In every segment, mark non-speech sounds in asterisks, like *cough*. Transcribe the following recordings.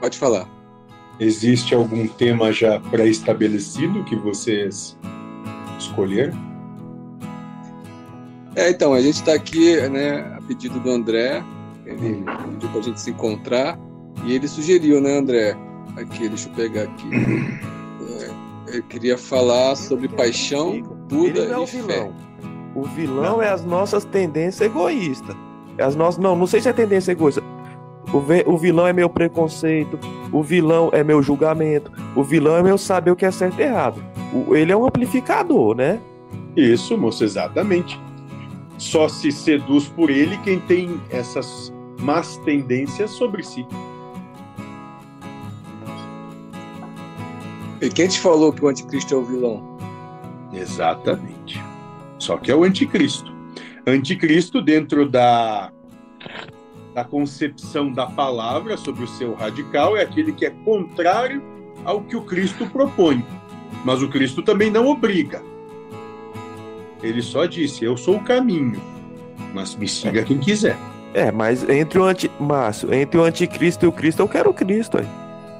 Pode falar. Existe algum tema já pré-estabelecido que vocês escolheram? É, então, a gente está aqui, né, a pedido do André, ele pediu para a gente se encontrar e ele sugeriu, né, André? Aqui, deixa eu pegar aqui. É, ele queria falar sobre paixão, Buda Ele não é o fé. vilão. O vilão é as nossas tendências egoístas. É As nossas, não, não sei se é tendência egoísta. O, ve- o vilão é meu preconceito, o vilão é meu julgamento, o vilão é meu saber o que é certo e errado. O- ele é um amplificador, né? Isso, moço, exatamente. Só se seduz por ele quem tem essas más tendências sobre si. E quem te falou que o anticristo é o vilão? Exatamente. Só que é o anticristo. Anticristo, dentro da, da concepção da palavra sobre o seu radical, é aquele que é contrário ao que o Cristo propõe. Mas o Cristo também não obriga. Ele só disse: Eu sou o caminho, mas me siga quem quiser. É, mas entre o anti, Márcio, entre o anticristo e o Cristo, eu quero o Cristo aí.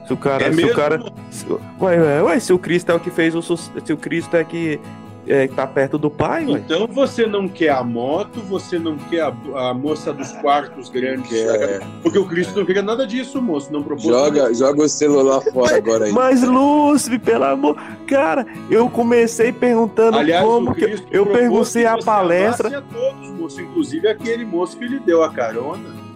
Se o cara, É se mesmo? o cara, se, ué, ué, ué, se o Cristo é o que fez o se o Cristo é que é, que tá perto do Pai, ué. Então você não quer a moto, você não quer a, a moça dos quartos grandes, É, porque o Cristo não queria nada disso, moço. Não propôs joga, joga o celular fora agora aí. Mas Lúcifer, pelo amor, cara, eu comecei perguntando Aliás, como que eu perguntei que a palestra. a todos, moço, inclusive aquele moço que lhe deu a carona.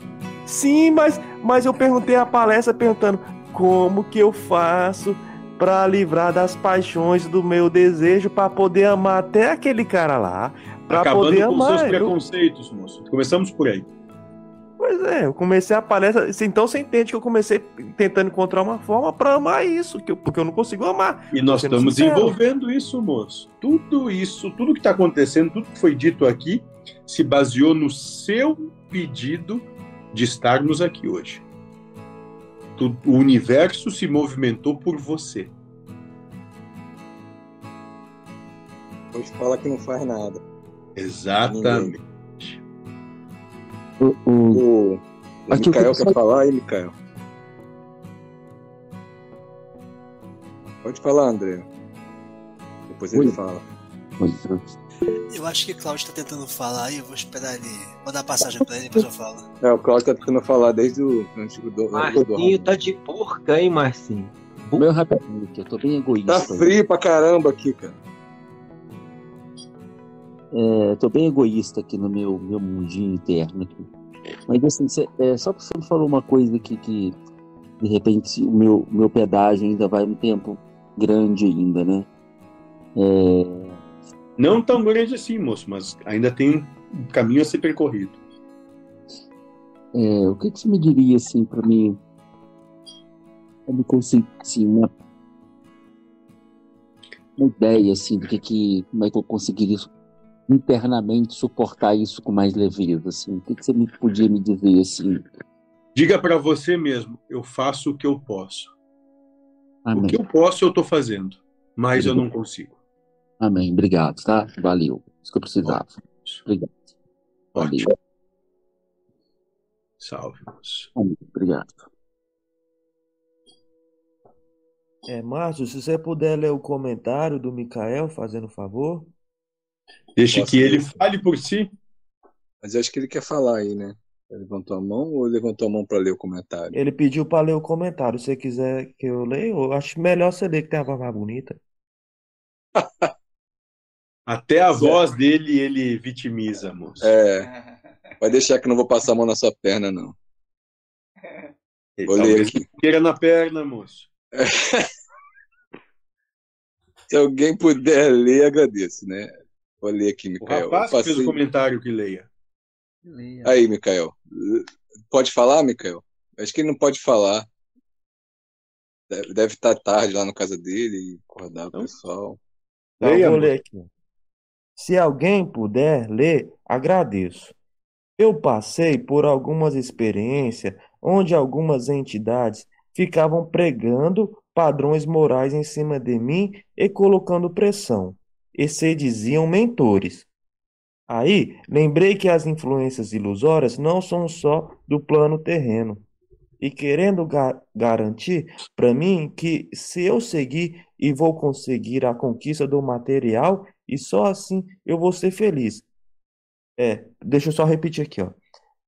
Sim, mas, mas eu perguntei a palestra perguntando como que eu faço pra livrar das paixões do meu desejo pra poder amar até aquele cara lá, Pra acabando poder com amar. seus eu- preconceitos, moço. Começamos por aí. Pois é, eu comecei a palestra, então você entende que eu comecei tentando encontrar uma forma pra amar isso, que eu- porque eu não consigo amar. E nós estamos sincero. envolvendo isso, moço. Tudo isso, tudo que está acontecendo, tudo que foi dito aqui, se baseou no seu pedido de estarmos aqui hoje. O universo se movimentou por você. Hoje fala que não faz nada. Exatamente. O, o, O, o Mikael quer falar aí, Mikael? Pode falar, André. Depois ele Oi. fala. Eu acho que Cláudio tá tentando falar e eu vou esperar ele. Vou dar passagem pra ele depois eu falo. É, o Claudio tá tentando falar desde o antigo do, do Marcinho tá de porca, hein, Marcinho? meu rapidinho aqui, eu tô bem egoísta. Tá frio pra caramba aqui, cara. É, tô bem egoísta aqui no meu, meu mundinho interno aqui. Mas assim, cê- é, só que você me falou uma coisa aqui que de repente o meu, meu pedágio ainda vai um tempo grande ainda, né? É, Não tão grande assim, moço, mas ainda tem um caminho a ser percorrido. é, o que, que você me diria assim para mim? Me conseguir assim, uma, uma ideia assim do que, que como é que eu conseguiria internamente suportar isso com mais leveza assim? O que, que você me podia me dizer assim? Diga para você mesmo: eu faço o que eu posso. O Amém. que eu posso, eu estou fazendo, mas eu não consigo. Amém. Obrigado, tá? Valeu. Isso que eu precisava. Obrigado. Ótimo. Valeu. Salve, moço. Amém. Obrigado. É, Márcio, se você puder ler o comentário do Mikael, fazendo favor. Deixe que ele ler? fale por si. Mas eu acho que ele quer falar aí, né? Ele levantou a mão ou levantou a mão pra ler o comentário? Ele pediu pra ler o comentário. Se você quiser que eu leia, eu acho melhor você ler que tem a voz mais bonita. *laughs* Até a voz dele ele vitimiza, moço. É. Vai deixar que eu não vou passar a mão na sua perna, não. Ele Vou ler talvez aqui. queira na perna, moço. *laughs* Se alguém puder ler, agradeço, né? Vou ler aqui, O Mikael. Eu rapaz que fez passei- o comentário que leia. Aí, Mikael. Pode falar, Mikael? Acho que ele não pode falar. Deve, deve estar tarde lá na casa dele e acordar o Não? pessoal. Tá, Leia, eu vou ler aqui. Se alguém puder ler, agradeço. Eu passei por algumas experiências onde algumas entidades ficavam pregando padrões morais em cima de mim e colocando pressão, e se diziam mentores. Aí, lembrei que as influências ilusórias não são só do plano terreno. e querendo ga garantir para mim que se eu seguir e vou conseguir a conquista do material e só assim eu vou ser feliz. É, deixa eu só repetir aqui, ó.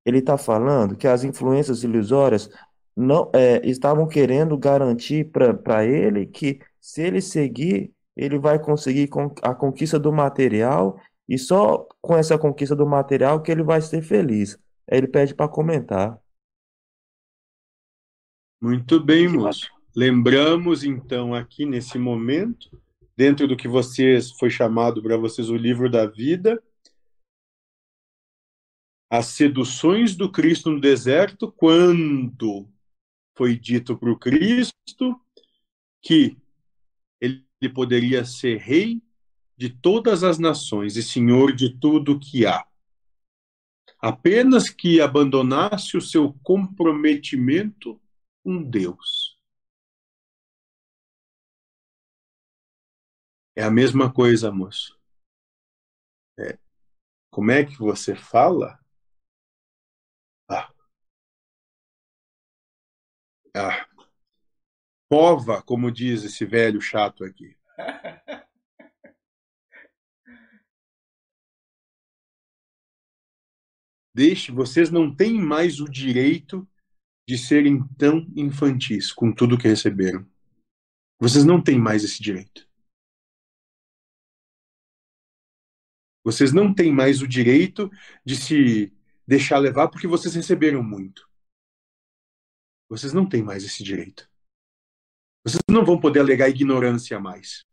Ele está falando que as influências ilusórias não é, estavam querendo garantir para ele que se ele seguir, ele vai conseguir a conquista do material e só com essa conquista do material que ele vai ser feliz. Aí ele pede para comentar. Muito bem, moço. Lembramos então aqui nesse momento, dentro do que vocês foi chamado para vocês o livro da vida, as seduções do Cristo no deserto, quando foi dito para o Cristo que ele poderia ser rei de todas as nações e senhor de tudo que há. Apenas que abandonasse o seu comprometimento um Deus. É a mesma coisa, moço. É. Como é que você fala? Ah. Ah. Pova, como diz esse velho chato aqui. Deixe, vocês não têm mais o direito de serem tão infantis com tudo que receberam. Vocês não têm mais esse direito. Vocês não têm mais o direito de se deixar levar porque vocês receberam muito. Vocês não têm mais esse direito. Vocês não vão poder alegar ignorância mais.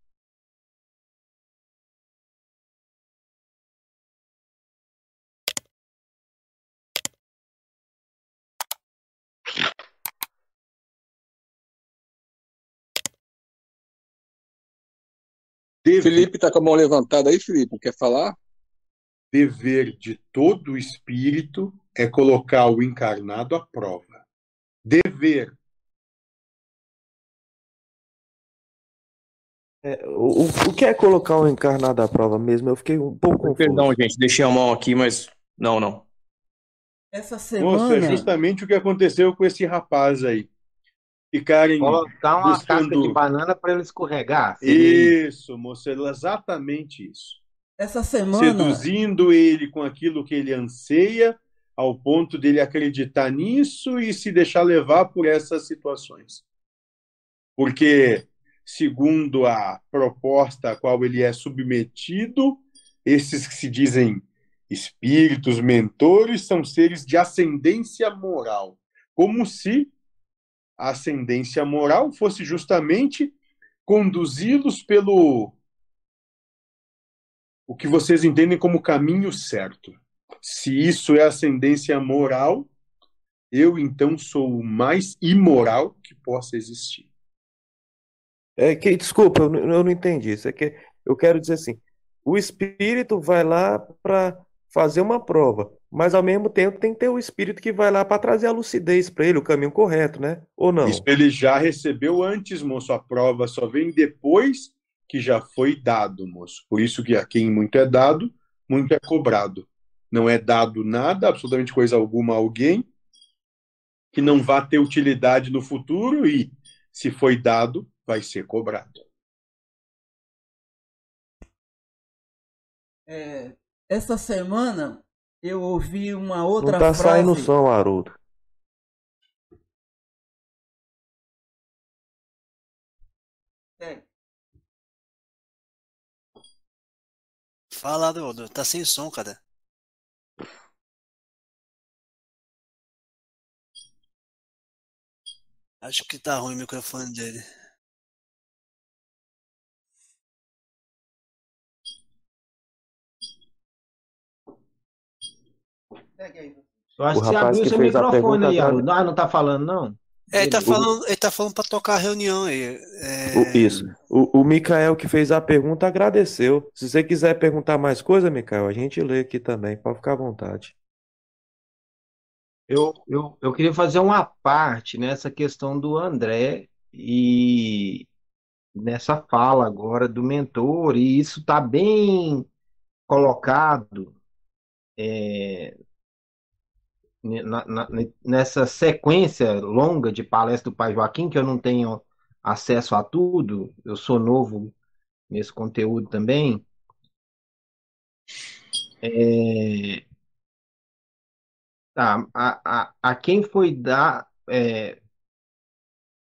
Dever, Felipe está com a mão levantada aí, Felipe, quer falar? Dever de todo espírito é colocar o encarnado à prova. Dever. É, o, o que é colocar o encarnado à prova mesmo? Eu fiquei um pouco confuso. Perdão, gente, deixei a mão aqui, mas não, não. Essa semana. Moça, é justamente o que aconteceu com esse rapaz aí ficarem colocar uma buscando... casca de banana para ele escorregar. Isso, moço, é exatamente isso. Essa semana seduzindo ele com aquilo que ele anseia, ao ponto dele acreditar nisso e se deixar levar por essas situações. Porque segundo a proposta a qual ele é submetido, esses que se dizem espíritos mentores são seres de ascendência moral, como se a ascendência moral fosse justamente conduzi-los pelo o que vocês entendem como caminho certo. Se isso é ascendência moral, eu então sou o mais imoral que possa existir. É que, desculpa, eu, eu não entendi. Isso é que eu quero dizer assim: o espírito vai lá para fazer uma prova. Mas ao mesmo tempo tem que ter o espírito que vai lá para trazer a lucidez para ele, o caminho correto, né? Ou não? Isso ele já recebeu antes, moço. A prova só vem depois que já foi dado, moço. Por isso que a quem muito é dado, muito é cobrado. Não é dado nada, absolutamente coisa alguma a alguém que não vá ter utilidade no futuro e, se foi dado, vai ser cobrado. É, essa semana eu ouvi uma outra Não tá frase. saindo som, Haroldo. É, Fala, Haroldo. Tá sem som, cara. Acho que tá ruim o microfone dele. Eu acho O que você rapaz abriu que seu fez a microfone pergunta aí, agora- Haroldo. Ah, não tá falando, não? É, ele tá falando, ele tá falando pra tocar a reunião aí. É, O- Isso. O, o Mikael que fez a pergunta agradeceu. Se você quiser perguntar mais coisa, Mikael, a gente lê aqui também. Pode ficar à vontade. Eu, eu, eu queria fazer uma parte nessa questão do André e nessa fala agora do mentor, e isso está bem colocado é, nessa sequência longa de palestra do Pai Joaquim, que eu não tenho acesso a tudo, eu sou novo nesse conteúdo também. É, tá, a, a, a quem foi dar, é,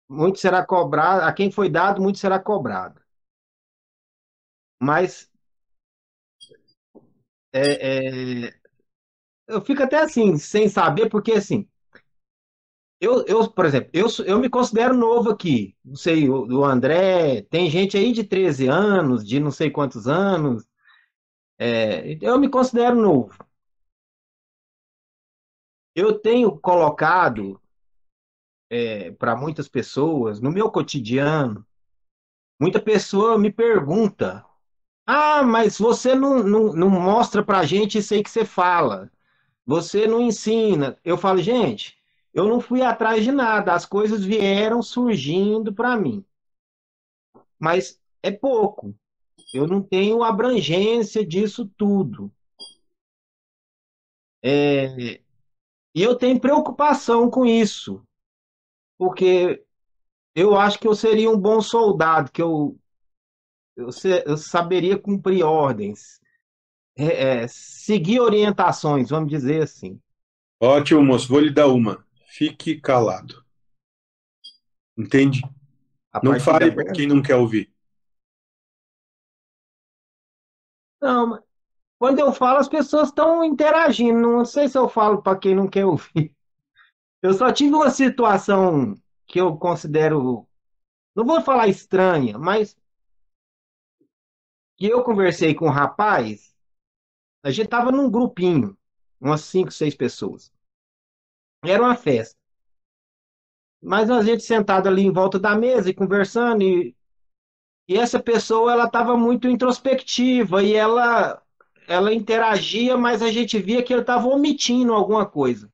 muito será cobrado, a quem foi dado, muito será cobrado. Mas é, é, eu fico até assim, sem saber, porque assim, eu, eu por exemplo, eu, eu me considero novo aqui. Não sei, o, o André, tem gente aí de 13 anos, de não sei quantos anos. É, eu me considero novo. Eu tenho colocado para muitas pessoas, no meu cotidiano, muita pessoa me pergunta: Ah, mas você não, não, não mostra para gente isso aí que você fala. Você não ensina. Eu falo, gente, eu não fui atrás de nada, as coisas vieram surgindo para mim. Mas é pouco. Eu não tenho abrangência disso tudo. É, E eu tenho preocupação com isso, porque eu acho que eu seria um bom soldado, que eu, eu, se- eu saberia cumprir ordens, é, é, seguir orientações, vamos dizer assim. Ótimo, moço. Vou lhe dar uma. Fique calado. Entende? A Não fale para quem não quer ouvir. Não, quando eu falo, as pessoas estão interagindo. Não sei se eu falo para quem não quer ouvir. Eu só tive uma situação que eu considero, não vou falar estranha, mas que eu conversei com um rapaz. A gente tava num grupinho, umas cinco, seis pessoas. Era uma festa. Mas a gente sentado ali em volta da mesa e conversando, e, e essa pessoa ela estava muito introspectiva e ela ela interagia, mas a gente via que ele estava omitindo alguma coisa.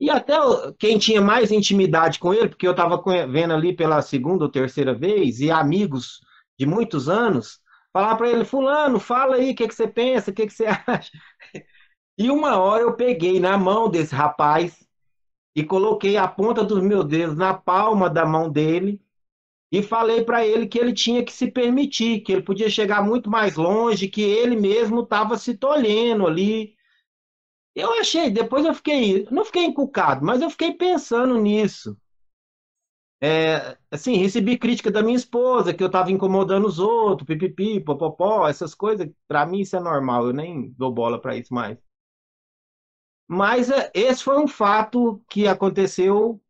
E até quem tinha mais intimidade com ele, porque eu estava vendo ali pela segunda ou terceira vez, e amigos de muitos anos, falar para ele, fulano, fala aí, o que que você pensa, o que que você *laughs* acha? E uma hora eu peguei na mão desse rapaz e coloquei a ponta dos meus dedos na palma da mão dele e falei para ele que ele tinha que se permitir, que ele podia chegar muito mais longe, que ele mesmo estava se tolhendo ali. Eu achei, depois eu fiquei, não fiquei encucado, mas eu fiquei pensando nisso. É, assim, recebi crítica da minha esposa, que eu estava incomodando os outros, pipipi, popopó, essas coisas, para mim isso é normal, eu nem dou bola para isso mais. Mas é, esse foi um fato que aconteceu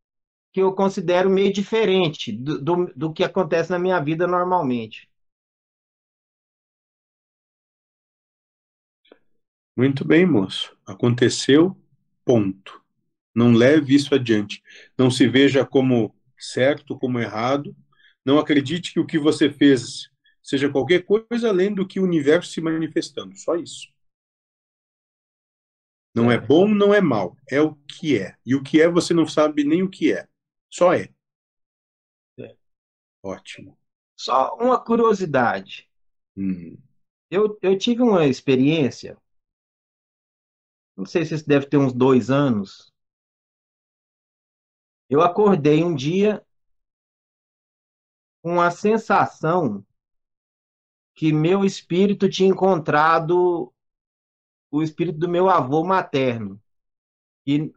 que eu considero meio diferente do, do, do que acontece na minha vida normalmente. Muito bem, moço. Aconteceu, ponto. Não leve isso adiante. Não se veja como certo, como errado. Não acredite que o que você fez seja qualquer coisa além do que o universo se manifestando. Só isso. Não é bom, não é mal. É o que é. E o que é, você não sabe nem o que é. Só é. É. Ótimo. Só uma curiosidade. Hum. Eu, eu tive uma experiência, não sei se isso deve ter uns dois anos. Eu acordei um dia com a sensação que meu espírito tinha encontrado o espírito do meu avô materno. E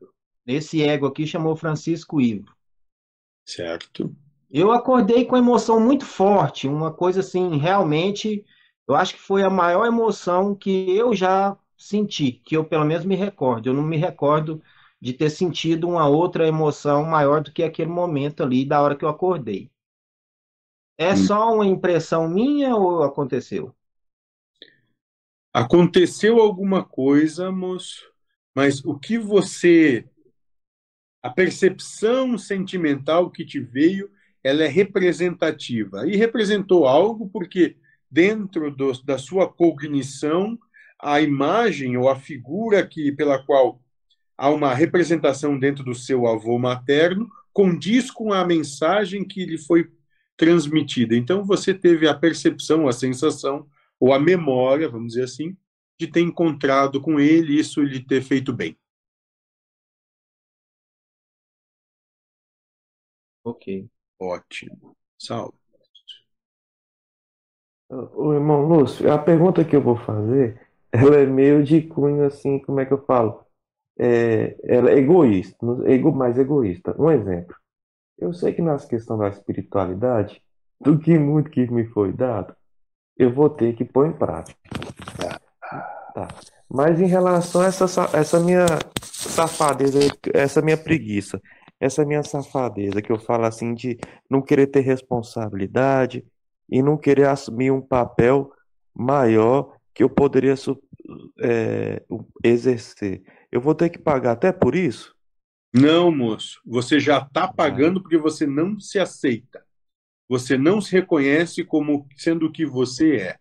esse ego aqui chamou Francisco Ivo. Certo. Eu acordei com emoção muito forte, uma coisa assim, realmente, eu acho que foi a maior emoção que eu já senti, que eu pelo menos me recordo. Eu não me recordo de ter sentido uma outra emoção maior do que aquele momento ali da hora que eu acordei. É Hum. só uma impressão minha ou aconteceu? Aconteceu alguma coisa, moço, mas o que você. A percepção sentimental que te veio, ela é representativa. E representou algo porque, dentro do, da sua cognição, a imagem ou a figura que, pela qual a uma representação dentro do seu avô materno, condiz com a mensagem que lhe foi transmitida. Então você teve a percepção, a sensação ou a memória, vamos dizer assim, de ter encontrado com ele e isso lhe ter feito bem. Ok. Ótimo. Salve. O irmão Lúcio, a pergunta que eu vou fazer, ela é meio de cunho assim, como é que eu falo? É, ela é egoísta, ego, mais egoísta. Um exemplo. Eu sei que nas questões da espiritualidade, do que muito que me foi dado, eu vou ter que pôr em prática. Tá. Mas em relação a essa, sa- essa minha safadeza, essa minha preguiça, essa minha safadeza que eu falo assim de não querer ter responsabilidade e não querer assumir um papel maior que eu poderia é, exercer. Eu vou ter que pagar até por isso? Não, moço. Você já está pagando porque você não se aceita. Você não se reconhece como sendo o que você é.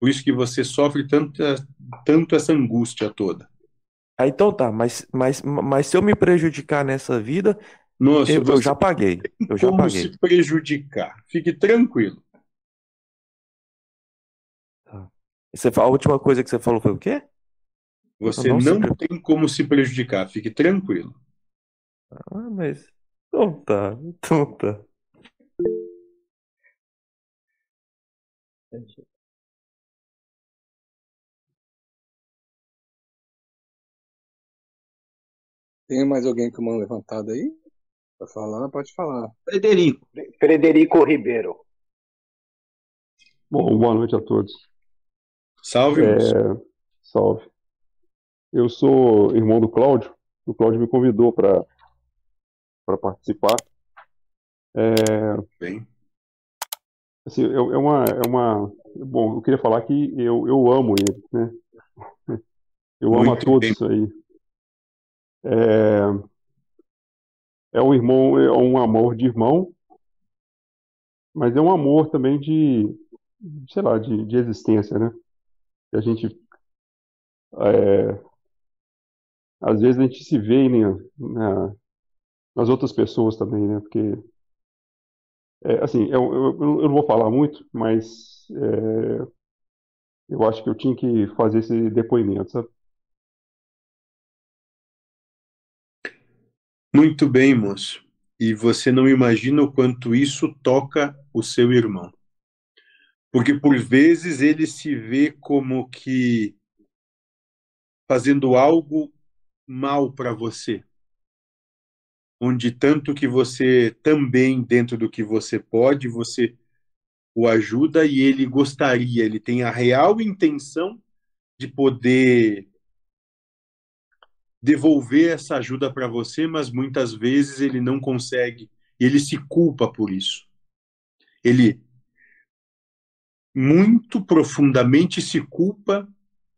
Por isso que você sofre tanta, tanto essa angústia toda. Ah, então tá, mas, mas, mas se eu me prejudicar nessa vida, Moço, eu, eu você já paguei. Eu já como paguei. se prejudicar. Fique tranquilo. Você, fa- a última coisa que você falou foi o quê? Você não não tem como se prejudicar. Fique tranquilo. Ah, mas. Então tá, então tá. Tem mais alguém com a mão levantada aí? Pra falar, pode falar. Frederico. Frederico Ribeiro. Bom, boa noite a todos. Salve. É, salve. Eu sou irmão do Cláudio. O Cláudio me convidou para para participar. É, Bem, assim, é, é uma é uma bom, eu queria falar que eu, eu amo ele, né? *laughs* Eu amo a todos isso aí. É, é um irmão, é um amor de irmão, mas é um amor também de, sei lá, de, de existência, né? Que a gente é, às vezes a gente se vê né, na- nas outras pessoas também, né? Porque, é, assim, eu, eu, eu não vou falar muito, mas é, eu acho que eu tinha que fazer esse depoimento, sabe? muito bem, moço. E você não imagina o quanto isso toca o seu irmão. Porque por vezes ele se vê como que fazendo algo mal para você. Onde tanto que você também, dentro do que você pode, você o ajuda e ele gostaria, ele tem a real intenção de poder devolver essa ajuda para você, mas muitas vezes ele não consegue ele se culpa por isso. Ele muito profundamente se culpa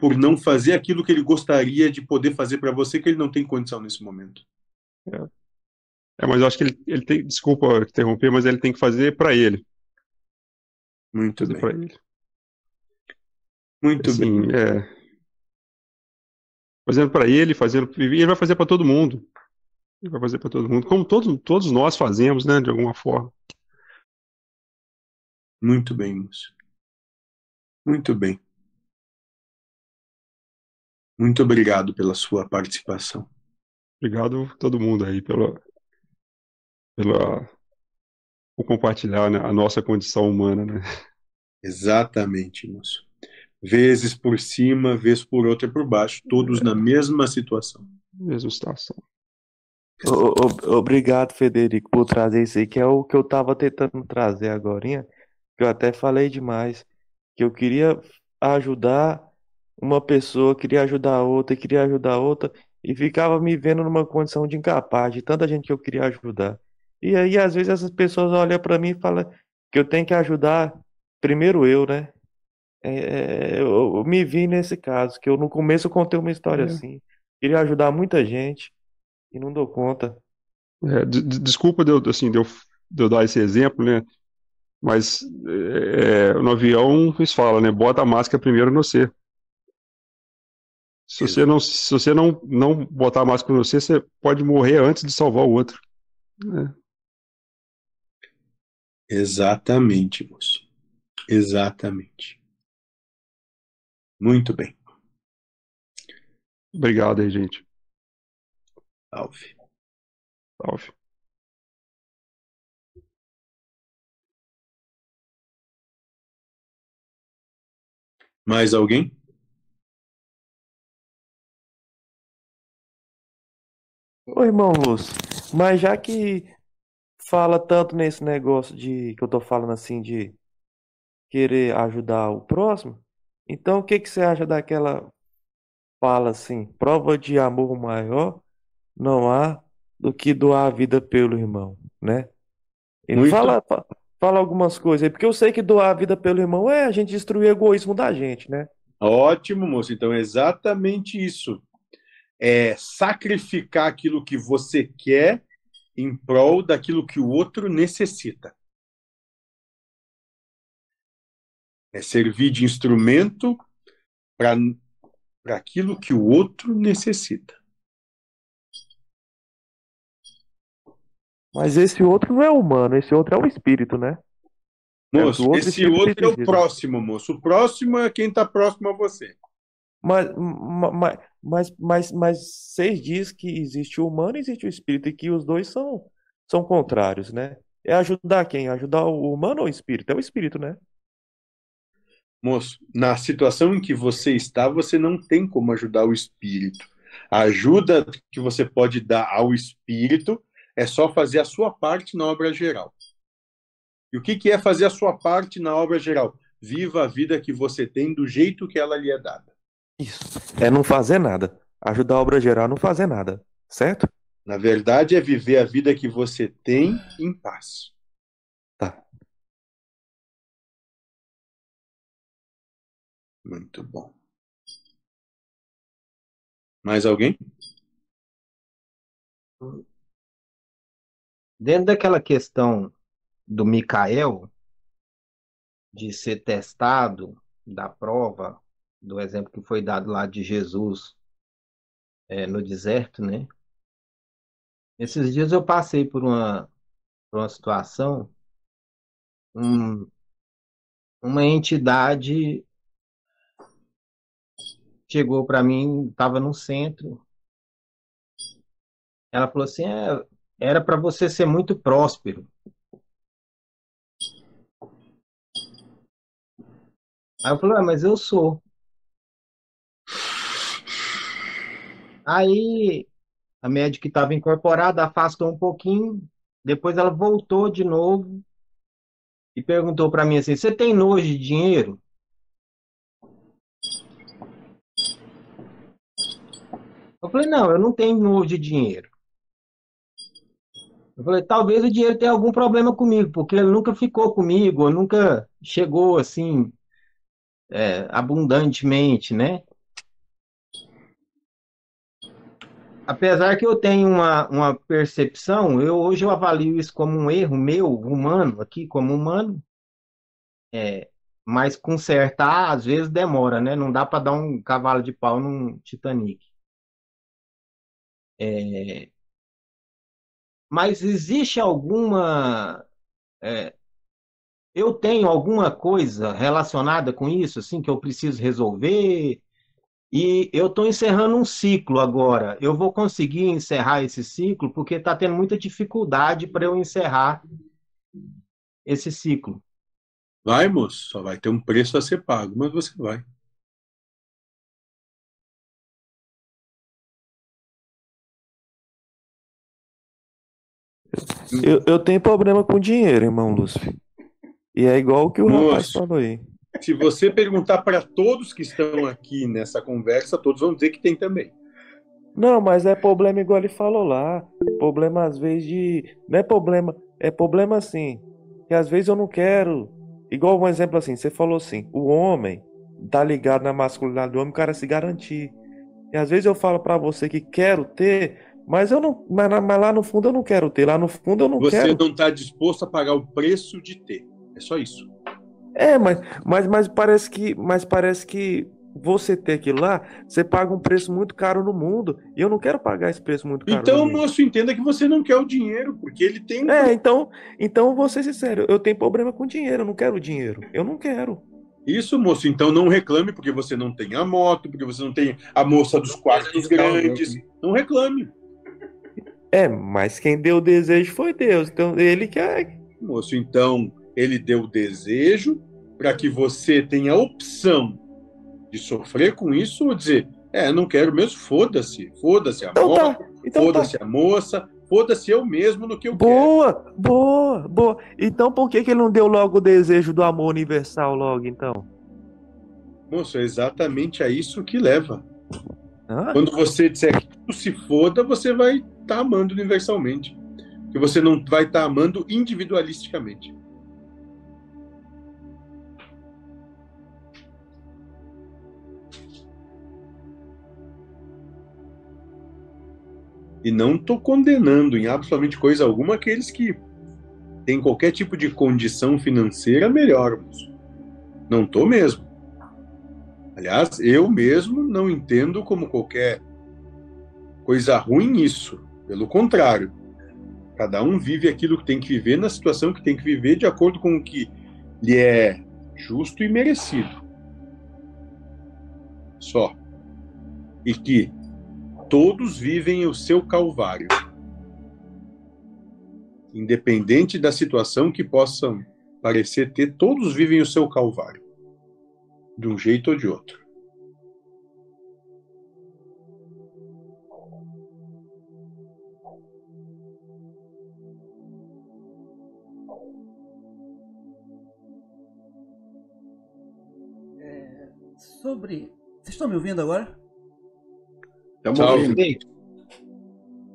por não fazer aquilo que ele gostaria de poder fazer para você, que ele não tem condição nesse momento. É, mas eu acho que ele, ele tem, desculpa interromper, mas ele tem que fazer para ele, Muito fazer bem. ele. Muito bem. Assim, é, fazendo para ele, fazendo, e ele vai fazer para todo mundo. Ele vai fazer para todo mundo, como todos, todos nós fazemos, né, de alguma forma. Muito bem, moço. Muito bem. Muito obrigado pela sua participação. Obrigado a todo mundo aí pela, pela, por compartilhar, né, a nossa condição humana, né? Exatamente, moço. Vezes por cima, vez por outra por baixo, todos na mesma situação. Mesma situação. O- o- Obrigado, Federico, por trazer isso aí, que é o que eu tava tentando trazer agorinha, que eu até falei demais, que eu queria ajudar uma pessoa, queria ajudar outra, queria ajudar outra, e ficava me vendo numa condição de incapaz, de tanta gente que eu queria ajudar. E aí, às vezes, essas pessoas olham para mim e falam que eu tenho que ajudar primeiro eu, né? É, é, eu, eu me vi nesse caso, que eu no começo eu contei uma história É. assim, queria ajudar muita gente e não dou conta. É, de- de- desculpa de eu, assim, de eu, de eu dar esse exemplo, né? Mas é, no avião eles falam, né? Bota a máscara primeiro no você. Se você, não, se você não, não botar a máscara no você, você pode morrer antes de salvar o outro. Né? Exatamente, moço. Exatamente. Muito bem. Obrigado aí, gente. Salve. Salve. Mais alguém? Ô, irmão Lúcio, mas já que fala tanto nesse negócio de que eu tô falando assim de querer ajudar o próximo, então o que que você acha daquela fala assim, prova de amor maior não há do que doar a vida pelo irmão, né? Ele Muito. fala, fa- fala algumas coisas aí, porque eu sei que doar a vida pelo irmão é a gente destruir o egoísmo da gente, né? Ótimo, moço. Então, é exatamente isso. É sacrificar aquilo que você quer em prol daquilo que o outro necessita. É servir de instrumento para aquilo que o outro necessita. Mas esse outro não é humano, esse outro é o espírito, né? É, Moço, do outro esse outro é o próximo, moço. O próximo é quem está próximo a você. Mas, ma- ma- mas, mas, mas vocês dizem que existe o humano e existe o espírito e que os dois são, são contrários, né? É ajudar quem? Ajudar o humano ou o espírito? É o espírito, né? Moço, na situação em que você está, você não tem como ajudar o espírito. A ajuda que você pode dar ao espírito é só fazer a sua parte na obra geral. E o que que é fazer a sua parte na obra geral? Viva a vida que você tem do jeito que ela lhe é dada. Isso. É não fazer nada. Ajudar a obra geral é não fazer nada, certo? Na verdade, é viver a vida que você tem em paz. Tá. Muito bom. Mais alguém? Dentro daquela questão do Micael, de ser testado, da prova, do exemplo que foi dado lá de Jesus é, no deserto, né? Esses dias eu passei por uma, por uma situação, um, uma entidade chegou para mim, estava no centro. Ela falou assim: "É, era para você ser muito próspero. Aí eu falei: "Ah, mas eu sou. Aí a médica que estava incorporada afastou um pouquinho, depois ela voltou de novo e perguntou para mim assim: Você tem nojo de dinheiro? Eu falei: Não, eu não tenho nojo de dinheiro. Eu falei: Talvez o dinheiro tenha algum problema comigo, porque ele nunca ficou comigo, nunca chegou assim, é, abundantemente, né? Apesar que eu tenho uma, uma percepção, eu hoje eu avalio isso como um erro meu, humano, aqui como humano, é, mas consertar às vezes demora, né? Não dá para dar um cavalo de pau num Titanic. É, mas existe alguma, é, eu tenho alguma coisa relacionada com isso, assim, que eu preciso resolver? E eu estou encerrando um ciclo agora. Eu vou conseguir encerrar esse ciclo porque está tendo muita dificuldade para eu encerrar esse ciclo. Vai, moço, só vai ter um preço a ser pago, mas você vai. Eu, eu tenho problema com dinheiro, irmão Lúcio. E é igual o que o rapaz Moço. falou aí. Se você perguntar para todos que estão aqui nessa conversa, todos vão dizer que tem também. Não, mas é problema igual ele falou lá. Problema às vezes de. Não é problema. É problema assim. Que às vezes eu não quero. Igual um exemplo assim, você falou assim, o homem tá ligado na masculinidade do homem, o cara se garantir. E às vezes eu falo pra você que quero ter, mas eu não. Mas, mas lá no fundo eu não quero ter. Lá no fundo eu não Você quero. não está disposto a pagar o preço de ter. É só isso. É, mas, mas, mas parece que. Mas parece que você ter aquilo lá, você paga um preço muito caro no mundo. E eu não quero pagar esse preço muito caro no Então, mundo. moço, entenda que você não quer o dinheiro, porque ele tem um É, então, então vou ser sincero, eu tenho problema com dinheiro, eu não quero dinheiro. Eu não quero. Isso, moço, então não reclame porque você não tem a moto, porque você não tem a moça dos quartos grandes. Não reclame. É, mas quem deu o desejo foi Deus. Então ele quer. Moço, então ele deu o desejo para que você tenha a opção de sofrer com isso ou dizer, é, não quero mesmo, foda-se, foda-se a Então moça, tá, então tá. foda-se a moça, foda-se eu mesmo no que eu Boa, boa, boa. Então por que que ele não deu logo o desejo do amor universal logo, então? quero. Moço, é exatamente a isso que leva. Hã? Quando você disser que tudo se foda, você vai estar amando universalmente. Que você não vai estar amando individualisticamente. E não estou condenando em absolutamente coisa alguma aqueles que têm qualquer tipo de condição financeira melhor. Não estou mesmo. Aliás, eu mesmo não entendo como qualquer coisa ruim isso. Pelo contrário, cada um vive aquilo que tem que viver na situação que tem que viver de acordo com o que lhe é justo e merecido. Só. E que todos vivem o seu calvário. Independente da situação que possam parecer ter, todos vivem o seu calvário. De um jeito ou de outro. Sobre. Vocês estão me ouvindo agora? Estamos ouvindo.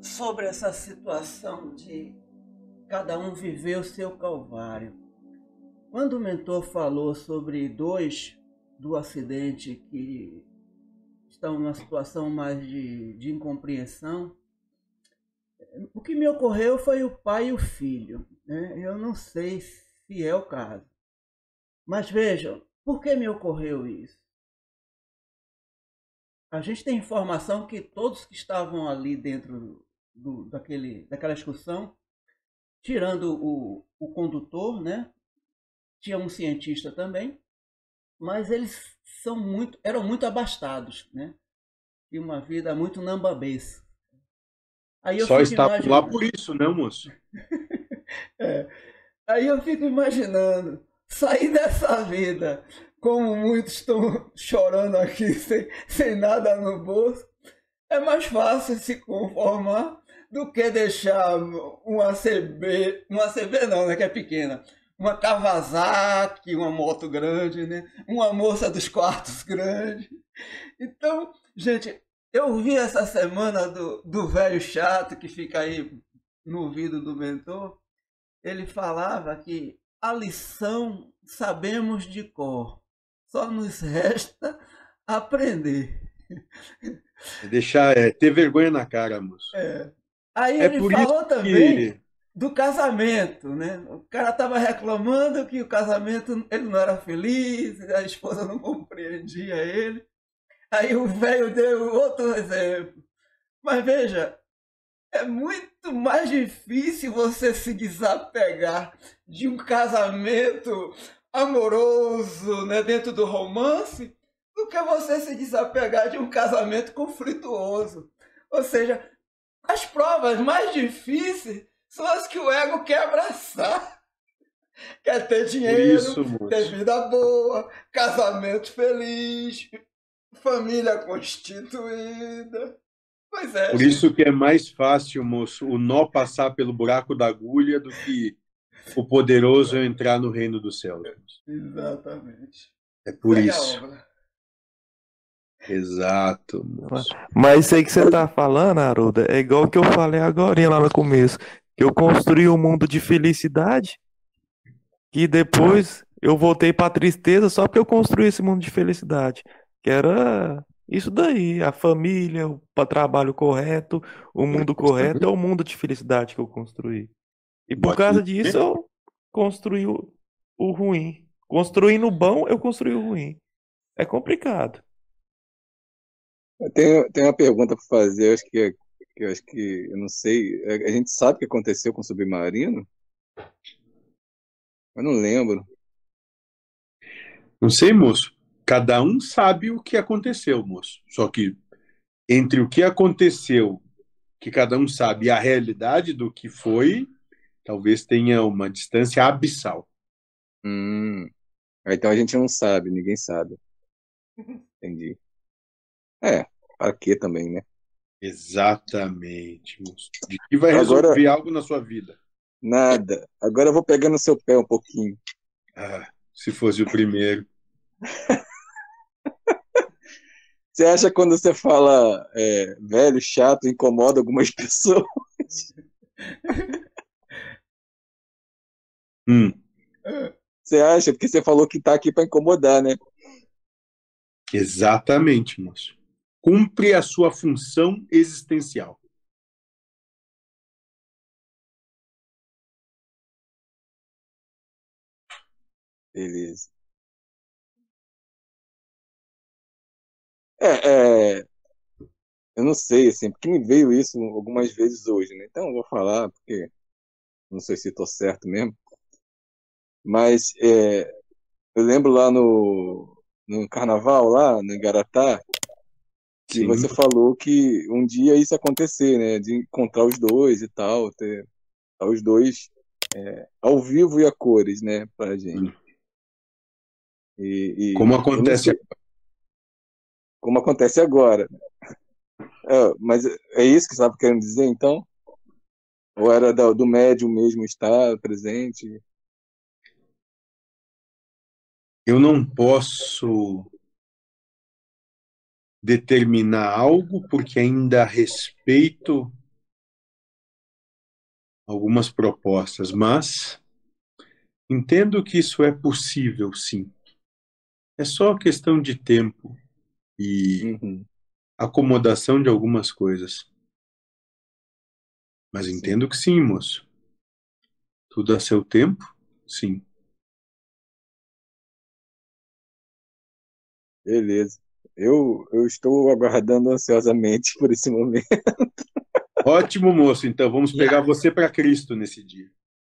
Sobre essa situação de cada um viver o seu calvário. Quando o mentor falou sobre dois do acidente que estão numa situação mais de, de incompreensão, o que me ocorreu foi o pai e o filho. Né? Eu não sei se é o caso. Mas vejam, por que me ocorreu isso? A gente tem informação que todos que estavam ali dentro do, daquele, daquela excursão, tirando o, o condutor, né? Tinha um cientista também, mas eles são muito, eram muito abastados, né? Tinha uma vida muito nambabês. Aí eu Só está lá imaginando- por isso, né, moço? *laughs* É. Aí eu fico imaginando sair dessa vida, como muitos estão *laughs* chorando aqui *laughs* sem, sem nada no bolso, é mais fácil se conformar do que deixar uma CB, uma CB não, né, que é pequena, uma Kawasaki, uma moto grande, né, uma moça dos quartos *laughs* grande. Então, gente, eu vi essa semana do, do velho chato que fica aí no ouvido do mentor, ele falava que a lição sabemos de cor, só nos resta aprender. É deixar, é, ter vergonha na cara, moço. É. Aí É ele falou também que do casamento, né? O cara estava reclamando que o casamento ele não era feliz, a esposa não compreendia ele. Aí o velho deu outro exemplo. Mas veja, é muito mais difícil você se desapegar de um casamento amoroso, né, dentro do romance, do que você se desapegar de um casamento conflituoso. Ou seja, as provas mais difíceis são as que o ego quer abraçar. *laughs* Quer ter dinheiro, isso, ter vida boa, casamento feliz, família constituída. Pois é. Por gente. isso que é mais fácil, moço, o nó passar pelo buraco da agulha do que o poderoso entrar no reino dos céus. Exatamente. É por isso. Exato, moço. Mas isso aí que você tá falando, Aruda, é igual que eu falei agora lá no começo, que eu construí um mundo de felicidade e depois eu voltei pra tristeza só porque eu construí esse mundo de felicidade, que era isso daí, a família, o trabalho correto, o mundo correto é o mundo de felicidade que eu construí. E por Pode causa ser. disso eu construí o, o ruim. Construindo o bom, eu construí o ruim. É complicado. Eu tenho, tenho uma pergunta para fazer, eu acho que, que eu acho que, eu não sei, a a gente sabe o que aconteceu com o submarino? Eu não lembro. Não sei, moço. Cada um sabe o que aconteceu, moço. Só que entre o que aconteceu, que cada um sabe, e a realidade do que foi, talvez tenha uma distância abissal. Hum. Então a gente não sabe, ninguém sabe. *laughs* Entendi. É, para quê também, né? Exatamente, moço. De que vai Agora- resolver algo na sua vida? Nada. Agora eu vou pegar no seu pé um pouquinho. Ah, se fosse o primeiro. *laughs* Você acha quando você fala é, velho, chato, incomoda algumas *laughs* pessoas? Hum, Você acha? Porque você falou que tá aqui para incomodar, né? exatamente, moço. Cumpre a sua função existencial. Beleza. É, é, eu não sei, assim, porque me veio isso algumas vezes hoje, né? Então eu vou falar, porque não sei se estou certo mesmo. Mas é, eu lembro lá no, no carnaval, lá no Igaratá, que Sim. você falou que um dia isso ia acontecer, né? De encontrar os dois e tal, ter os dois é, ao vivo e a cores, né, pra gente. E, e Como acontece como acontece agora. É, mas é isso que você estava querendo dizer, então? Ou era do, do médium mesmo estar presente? Eu não posso determinar algo porque ainda respeito algumas propostas, mas entendo que isso é possível, sim. É só questão de tempo e Uhum. acomodação de algumas coisas. Mas entendo que sim, moço. Tudo a seu tempo, sim. Beleza. Eu, eu estou aguardando ansiosamente por esse momento. Ótimo, moço. Então vamos pegar você para Cristo nesse dia.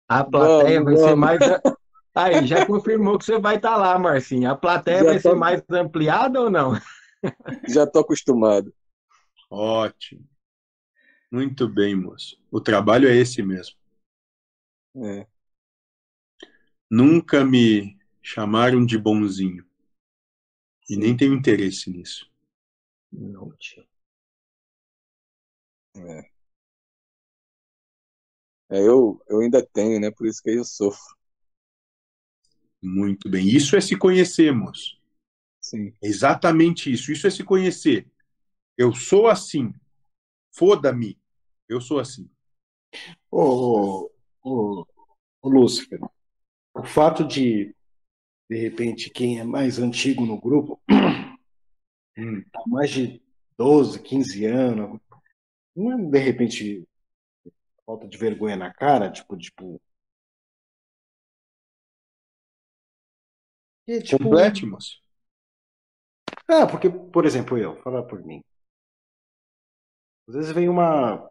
A plateia Vamos, vai ser vamos. mais. Aí, já confirmou que você vai estar lá, Marcinho. A plateia Já vai ser tô- mais ampliada ou não? *laughs* Já estou acostumado. Ótimo. Muito bem, moço. O trabalho é esse mesmo. É. Nunca me chamaram de bonzinho. E nem tenho interesse nisso. Não, tio. É, eu, eu ainda tenho, né? Por isso que eu sofro. Muito bem. Isso é se conhecer, moço. Sim. Exatamente isso. Isso é se conhecer. Eu sou assim. Foda-me. Eu sou assim. Ô, ô, ô, Lúcifer, o fato de, de repente, quem é mais antigo no grupo, *clears throat* Hum. há mais de 12, 15 anos, não é, de repente, falta de vergonha na cara, tipo, tipo... E, tipo, Complete, moço. Ah, porque, por exemplo, eu, falar por mim. Às vezes vem uma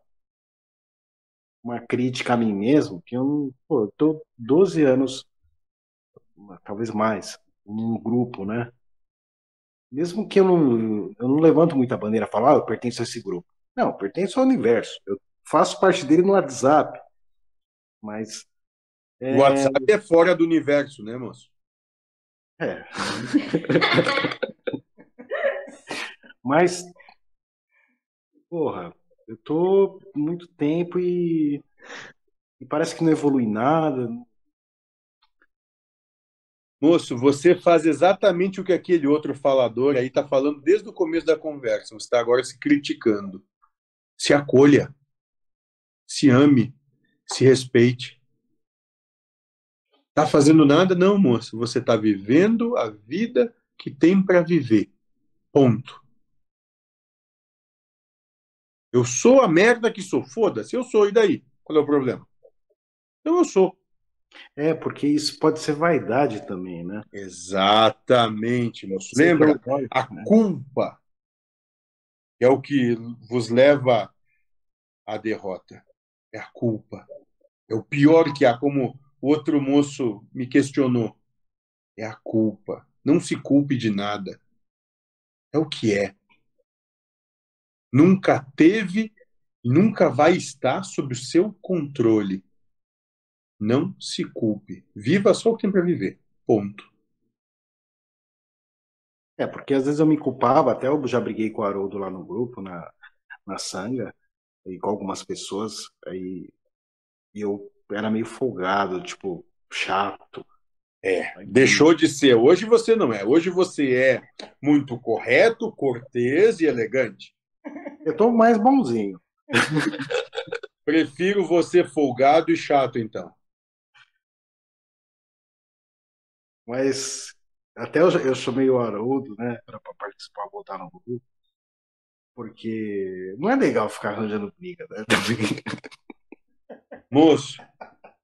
uma crítica a mim mesmo, que eu pô, eu tô 12 anos, talvez mais, num grupo, né? Mesmo que eu não, eu não levanto muita bandeira, falar, ah, eu pertenço a esse grupo. Não, eu pertenço ao universo. Eu faço parte dele no WhatsApp. Mas é, O WhatsApp é fora do universo, né, moço? É. *laughs* Mas, porra, eu tô muito tempo e, e parece que não evolui nada. Moço, você faz exatamente o que aquele outro falador aí está falando desde o começo da conversa. Você está agora se criticando. Se acolha. Se ame. Se respeite. Tá fazendo nada? Não, moço. Você está vivendo a vida que tem para viver. Ponto. Eu sou a merda que sou. Foda-se, eu sou. E daí? Qual é o problema? Então eu sou. É, porque isso pode ser vaidade também, né? Exatamente, moço. Lembra? A né? culpa é o que vos leva à derrota. É a culpa. É o pior que há, como outro moço me questionou. É a culpa. Não se culpe de nada. É o que é. Nunca teve nunca vai estar sob o seu controle. Não se culpe. Viva só o que tem para viver. Ponto. É, porque às vezes eu me culpava, até eu já briguei com o Haroldo lá no grupo, na, na Sanga, e com algumas pessoas, aí e eu era meio folgado, tipo, chato. É, deixou de ser. Hoje você não é. Hoje você é muito correto, cortês e elegante. Eu tô mais bonzinho. *laughs* Prefiro você folgado e chato, então. Mas até eu, eu chamei o Haroldo, né, para participar, voltar no grupo, porque não é legal ficar arranjando briga, né? *laughs* Moço,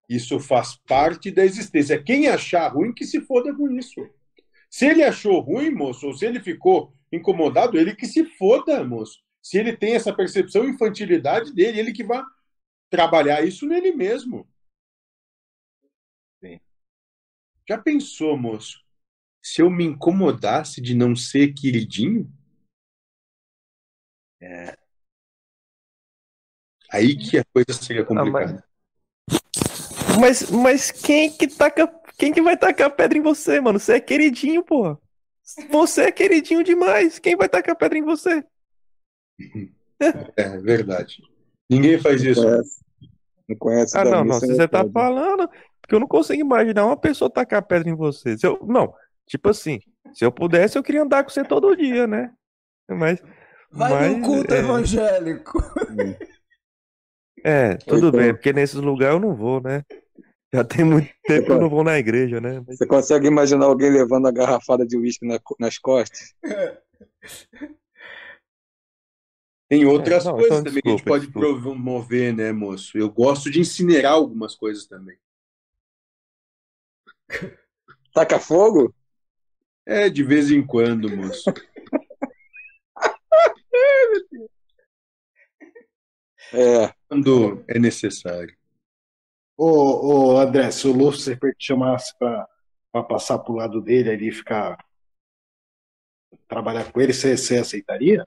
isso faz parte da existência. Quem achar ruim, que se foda com isso. Se ele achou ruim, moço, ou se ele ficou incomodado, ele que se foda, moço. Se ele tem essa percepção infantilidade dele, ele que vai trabalhar isso nele mesmo. Já pensou, moço? Se eu me incomodasse de não ser queridinho? É. Aí que a coisa seria complicada. Mas, mas quem que taca. Quem que vai tacar pedra em você, mano? Você é queridinho, porra. Você é queridinho demais. Quem vai tacar pedra em você? *laughs* É verdade. Ninguém faz isso. Não conhece Ah, não, não. missa, Se não você tá falando, porque eu não consigo imaginar uma pessoa tacar pedra em você. Se eu, não, tipo assim, se eu pudesse, eu queria andar com você todo dia, né? Mas. Vai mas, no culto é, evangélico. É, tudo então- bem, porque nesses lugares eu não vou, né? Já tem muito tempo que eu não vou na igreja, né? Mas- Você consegue imaginar alguém levando a garrafada de uísque na- nas costas? Tem outras É, não, coisas então também que a gente desculpa, pode desculpa. promover, né, moço? Eu gosto de incinerar algumas coisas também. Taca fogo? É, de vez em quando, moço. *laughs* É. Quando é necessário. Ô, ô André, se o Lucifer te chamasse pra, pra passar pro lado dele ali e ficar. trabalhar com ele, você, você aceitaria?